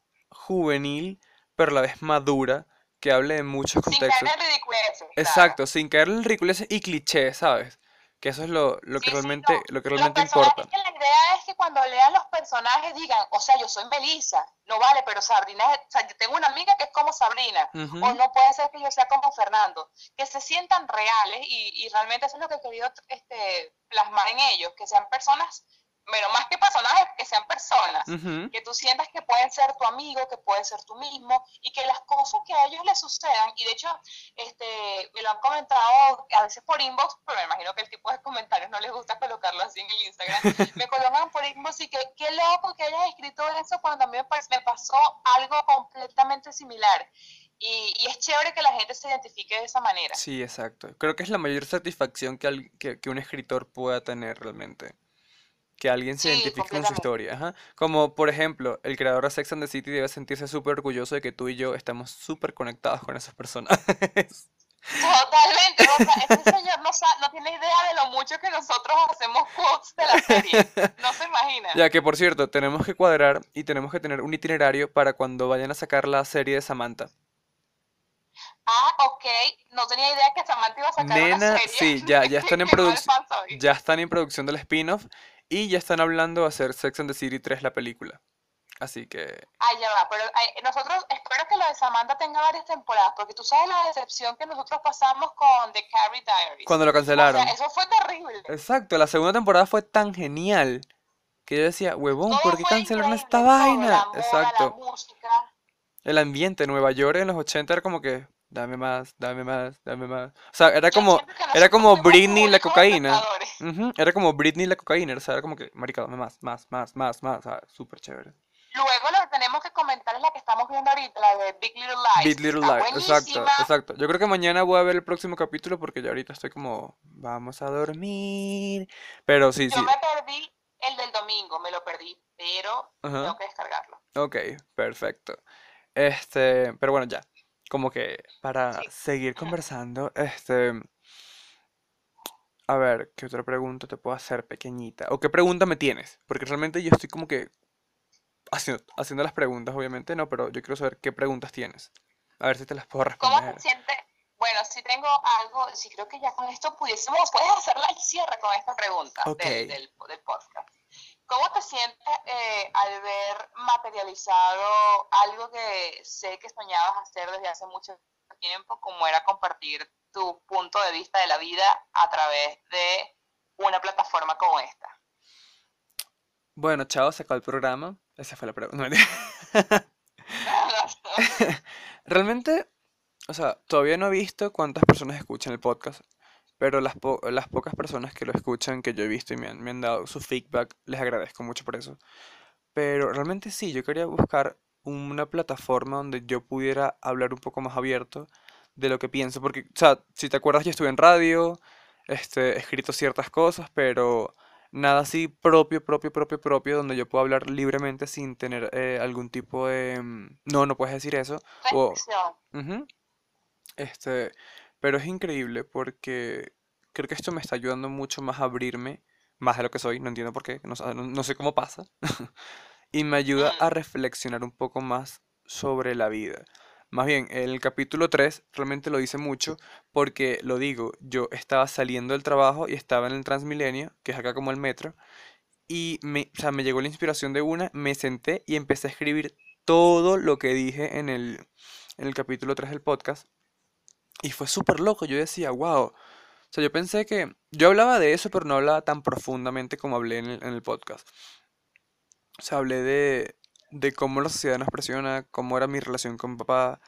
juvenil, pero a la vez madura, que hable de muchos
Sin
contextos.
caer en ridiculeces.
Exacto, sin caer en ridiculeces y clichés, ¿sabes? Que eso es lo, lo que
sí,
realmente,
no.
lo que realmente importa.
que la idea es que cuando lean los personajes digan, o sea, yo soy Melissa, no vale, pero Sabrina, es- o sea, yo tengo una amiga que es como Sabrina, o no puede ser que yo sea como Fernando, que se sientan reales y, y realmente eso es lo que he querido este, plasmar en ellos, que sean personas, pero más que personajes, que sean personas, que tú sientas que pueden ser tu amigo, que pueden ser tú mismo y que las cosas que a ellos les sucedan, y de hecho este, me lo han comentado a veces por inbox, pero me imagino que el tipo de comentarios no les gusta colocarlo así en el Instagram, me colocan por inbox y que qué loco que hayas escrito eso cuando a mí me pasó algo completamente similar. Y, y es chévere que la gente se identifique de esa manera.
Sí, exacto. Creo que es la mayor satisfacción que, al- que, que un escritor pueda tener realmente. Que alguien se
Sí,
identifique con su historia. Ajá. Como, por ejemplo, el creador de Sex and the City debe sentirse súper orgulloso de que tú y yo estamos súper conectados con esos personajes.
Totalmente, o sea, ese señor no tiene idea de lo mucho que nosotros hacemos quotes de la serie. No se imagina.
Ya que por cierto, tenemos que cuadrar y tenemos que tener un itinerario para cuando vayan a sacar la serie de Samantha.
Ah, ok. No tenía idea que Samantha iba a sacar
Nena,
una serie.
sí, ya, ya están en ya están en producción del spin-off y ya están hablando de hacer Sex and the City 3 la película. Así que,
Ah, ya va, pero nosotros espero que lo de Samantha tenga varias temporadas, porque tú sabes la decepción que nosotros pasamos con The Carrie Diaries.
cuando lo
O sea,
cancelaron.
eso fue terrible.
Exacto, la segunda temporada fue tan genial que yo decía, huevón,
Todo
¿por qué cancelaron esta vaina?
la moda, la
Exacto.
música.
El ambiente en Nueva York en los 80 era como que, dame más, dame más, dame más. O sea, era
Yo
como, era como Britney la cocaína. Ujú, Era como Britney la cocaína, o sea, era como que, marica, dame más, más, más, más, más, o sea, súper chévere.
Luego lo que tenemos que comentar es la que estamos viendo ahorita, la de Big Little Lies.
Big Little Lies, exacto, exacto. Yo creo que mañana voy a ver el próximo capítulo porque ya ahorita estoy como, vamos a dormir. Pero sí,
Yo
sí,
me perdí el del domingo, me lo perdí, pero
ajá,
tengo que descargarlo.
ok, perfecto. Este, pero bueno, ya, como que para
Sí.
seguir conversando, este, a ver, ¿qué otra pregunta te puedo hacer pequeñita? ¿O qué pregunta me tienes? Porque realmente yo estoy como que haciendo, haciendo las preguntas, obviamente, no, pero yo quiero saber qué preguntas tienes. A ver si te las puedo
¿Cómo
responder.
te sientes? Bueno, si tengo algo, sí creo que ya con esto pudiésemos, puedes hacerla el cierre con esta pregunta del, del podcast. ¿Cómo te sientes eh, al ver materializado algo que sé que soñabas hacer desde hace mucho tiempo, como era compartir tu punto de vista de la vida a través de una plataforma como esta?
Bueno, chao, se acabó el programa. Esa fue la pregunta. Realmente, o sea, todavía no he visto cuántas personas escuchan el podcast, pero las, po- las pocas personas que lo escuchan, que yo he visto y me han, me han dado su feedback, les agradezco mucho por eso. Pero realmente sí, yo quería buscar una plataforma donde yo pudiera hablar un poco más abierto de lo que pienso, porque, o sea, si te acuerdas, yo estuve en radio, este, he escrito ciertas cosas, pero nada así propio, propio, propio, propio, donde yo pueda hablar libremente sin tener eh, algún tipo de, mm, no, no puedes decir eso, o. Ujú. Este, pero es increíble porque creo que esto me está ayudando mucho más a abrirme, más de lo que soy, no entiendo por qué, no, no- no sé cómo pasa, y me ayuda a reflexionar un poco más sobre la vida. Más bien, el capítulo 3 realmente lo dice mucho porque lo digo, yo estaba saliendo del trabajo y estaba en el Transmilenio, que es acá como el metro, y me, o sea, me llegó la inspiración de una, me senté y empecé a escribir todo lo que dije en el, en el capítulo 3 del podcast. Y fue súper loco, yo decía, wow. O sea, yo pensé que yo hablaba de eso, pero no hablaba tan profundamente como hablé en el, podcast. O sea, hablé de, de cómo la sociedad nos presiona, cómo era mi relación con papá.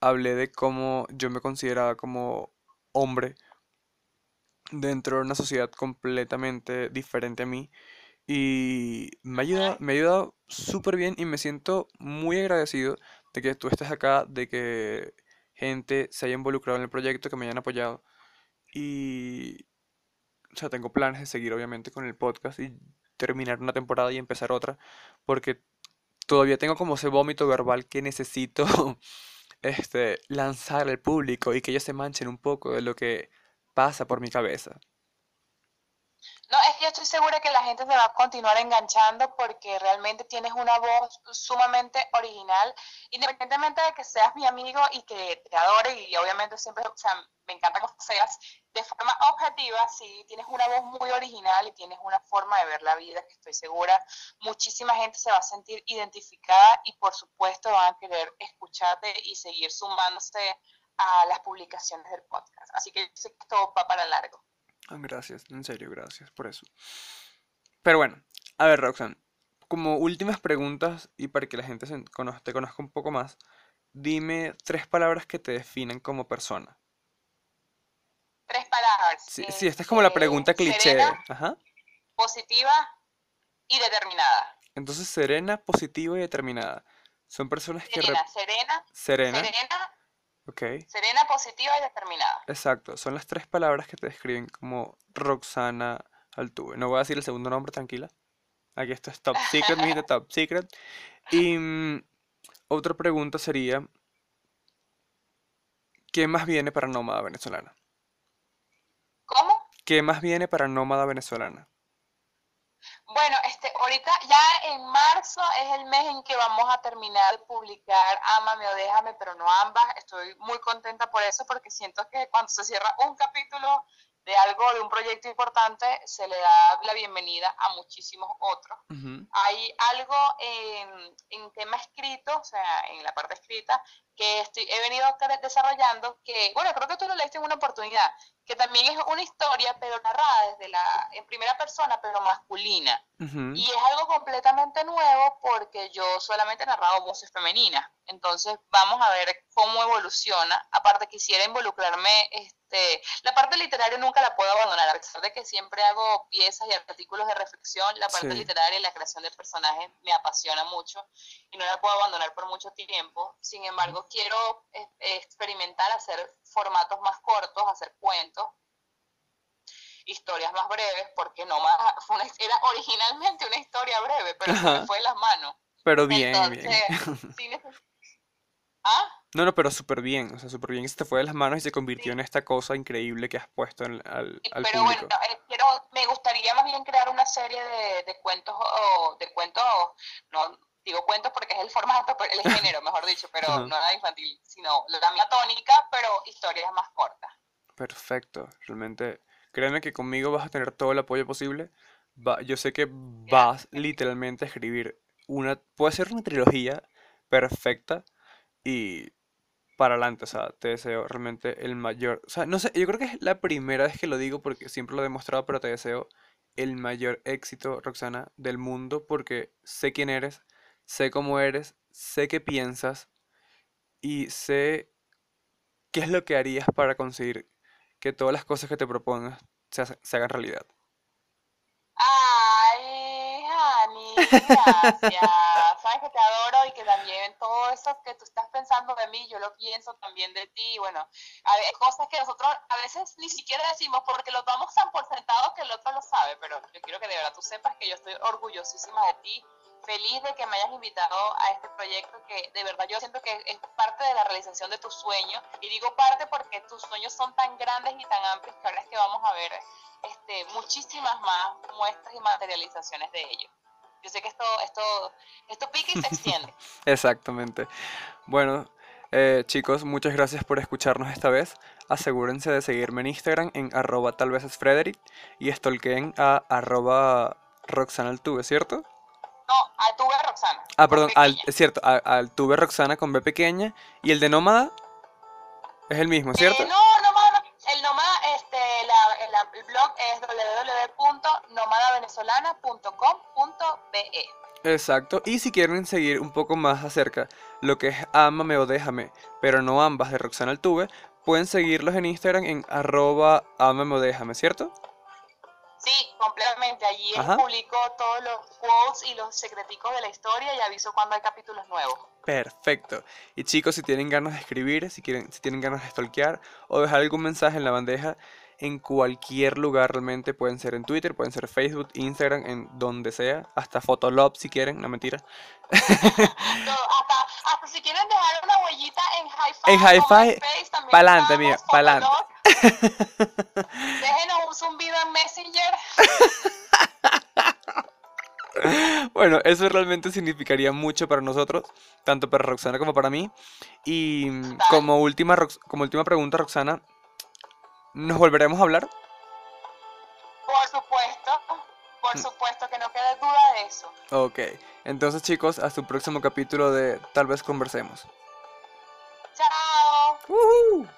Hablé de cómo yo me consideraba como hombre dentro de una sociedad completamente diferente a mí. Y me ha ayudado, me ha ayudado súper bien y me siento muy agradecido de que tú estés acá, de que gente se haya involucrado en el proyecto, que me hayan apoyado. Y, o sea, tengo planes de seguir obviamente con el podcast y terminar una temporada y empezar otra, porque todavía tengo como ese vómito verbal que necesito este, lanzar al público y que ellos se manchen un poco de lo que pasa por mi cabeza.
No, es que yo estoy segura que la gente se va a continuar enganchando porque realmente tienes una voz sumamente original, independientemente de que seas mi amigo y que te adore y obviamente siempre, o sea, me encanta que seas de forma objetiva, si tienes una voz muy original y tienes una forma de ver la vida que estoy segura, muchísima gente se va a sentir identificada y por supuesto van a querer escucharte y seguir sumándose a las publicaciones del podcast. Así que yo sé que esto va para largo.
Ah, Gracias, en serio, gracias por eso. Pero bueno, a ver, Roxanne, como últimas preguntas y para que la gente se te conozca un poco más, dime tres palabras que te definen como persona.
Tres palabras.
Sí, sí, esta es como la
Este,
pregunta cliché.
Serena,
Ajá.
positiva y determinada.
Entonces, serena, positiva y determinada. Son personas que...
Serena, Serena,
serena, ok.
serena, positiva y determinada.
Exacto, son las tres palabras que te describen como Roxana Altuve. No voy a decir el segundo nombre, tranquila. Aquí esto es top secret, mi gente, top secret. Y mm, otra pregunta sería, ¿qué más viene para Nómada Venezolana?
¿Cómo?
¿qué más viene para Nómada Venezolana?
Bueno, este, ahorita ya en marzo es el mes en que vamos a terminar de publicar Ámame o Déjame, pero no ambas. Estoy muy contenta por eso porque siento que cuando se cierra un capítulo de algo, de un proyecto importante, se le da la bienvenida a muchísimos otros.
Ujú,
Hay algo en, en tema escrito, o sea, en la parte escrita, que estoy, he venido desarrollando, que, bueno, creo que tú lo leíste en una oportunidad, que también es una historia, pero narrada desde la, en primera persona, pero masculina. Y es algo completamente nuevo porque yo solamente he narrado voces femeninas. Entonces vamos a ver cómo evoluciona. Aparte quisiera involucrarme, este, la parte literaria nunca la puedo abandonar, a pesar de que siempre hago piezas y artículos de reflexión, la parte
Sí.
literaria y la creación de personajes me apasiona mucho y no la puedo abandonar por mucho tiempo. Sin embargo, quiero eh, experimentar hacer formatos más cortos, hacer cuentos historias más breves, porque no más, fue una- era originalmente una historia breve, pero se me fue de las manos.
Pero bien,
Entonces,
bien.
sí ¿Ah?
No, no, pero súper bien, o sea, súper bien que se te fue de las manos y se convirtió en esta cosa increíble que has puesto en- al, al
pero
público.
bueno, eh, quiero, me gustaría más bien crear una serie de, de cuentos, o de cuentos, no digo cuentos porque es el formato, el género, mejor dicho, pero no la infantil, sino la misma tónica, pero historias más cortas.
Perfecto, realmente, créeme que conmigo vas a tener todo el apoyo posible. Va- yo sé que vas literalmente a escribir una, puede ser una trilogía perfecta y para adelante, o sea, te deseo realmente el mayor, o sea, no sé, yo creo que es la primera vez que lo digo porque siempre lo he demostrado, pero te deseo el mayor éxito, Roxana, del mundo porque sé quién eres, sé cómo eres, sé qué piensas y sé qué es lo que harías para conseguir que todas las cosas que te propongas se, hagan realidad.
Ay, Hani, gracias. Sabes que te adoro y que también todo eso que tú estás pensando de mí, yo lo pienso también de ti. Bueno, hay cosas que nosotros a veces ni siquiera decimos porque lo damos tan por sentado que el otro lo sabe, pero yo quiero que de verdad tú sepas que yo estoy orgullosísima de ti, feliz de que me hayas invitado a este proyecto que de verdad yo siento que es parte de la realización de tus sueños. Y digo parte porque tus sueños son tan grandes y tan amplios que ahora es que vamos a ver este, muchísimas más muestras y materializaciones de ello. Yo sé que esto, esto, esto pica y se extiende.
Exactamente. Bueno, eh, chicos, muchas gracias por escucharnos esta vez. Asegúrense de seguirme en Instagram en arroba tal vez es Frederick y stalkeen a arroba roxanaltube, ¿cierto?
No, a tu vez, Roxana.
Ah, perdón, al, es cierto, al Roxana con B pequeña y el de Nómada es el mismo, ¿cierto?
Eh, no, www.nomadavenezolana.com.be.
Exacto. Y si quieren seguir un poco más acerca lo que es Ámame o Déjame, pero no ambas de Roxana Altuve, pueden seguirlos en Instagram en arroba Ámame o Déjame, ¿cierto?
Sí, completamente. Allí publico todos los quotes y los secreticos de la historia y aviso cuando hay capítulos nuevos.
Perfecto. Y chicos, si tienen ganas de escribir, si quieren, si tienen ganas de stalkear o dejar algún mensaje en la bandeja, en cualquier lugar realmente, pueden ser en Twitter, pueden ser Facebook, Instagram, en donde sea, hasta Fotolog si quieren, no mentira.
No, hasta, hasta si quieren dejar una huellita en Hi-Fi.
En Hi-Fi, pa'lante, mía, pa'lante.
Déjenos un zumbido en Messenger.
Bueno, eso realmente significaría mucho para nosotros, tanto para Roxana como para mí. Y como última, como última pregunta, Roxana, ¿nos volveremos a hablar?
Por supuesto, por
Mm.
supuesto que no quede duda de eso.
Ok, entonces chicos, hasta un próximo capítulo de Tal vez conversemos.
Chao.
¡Woohoo!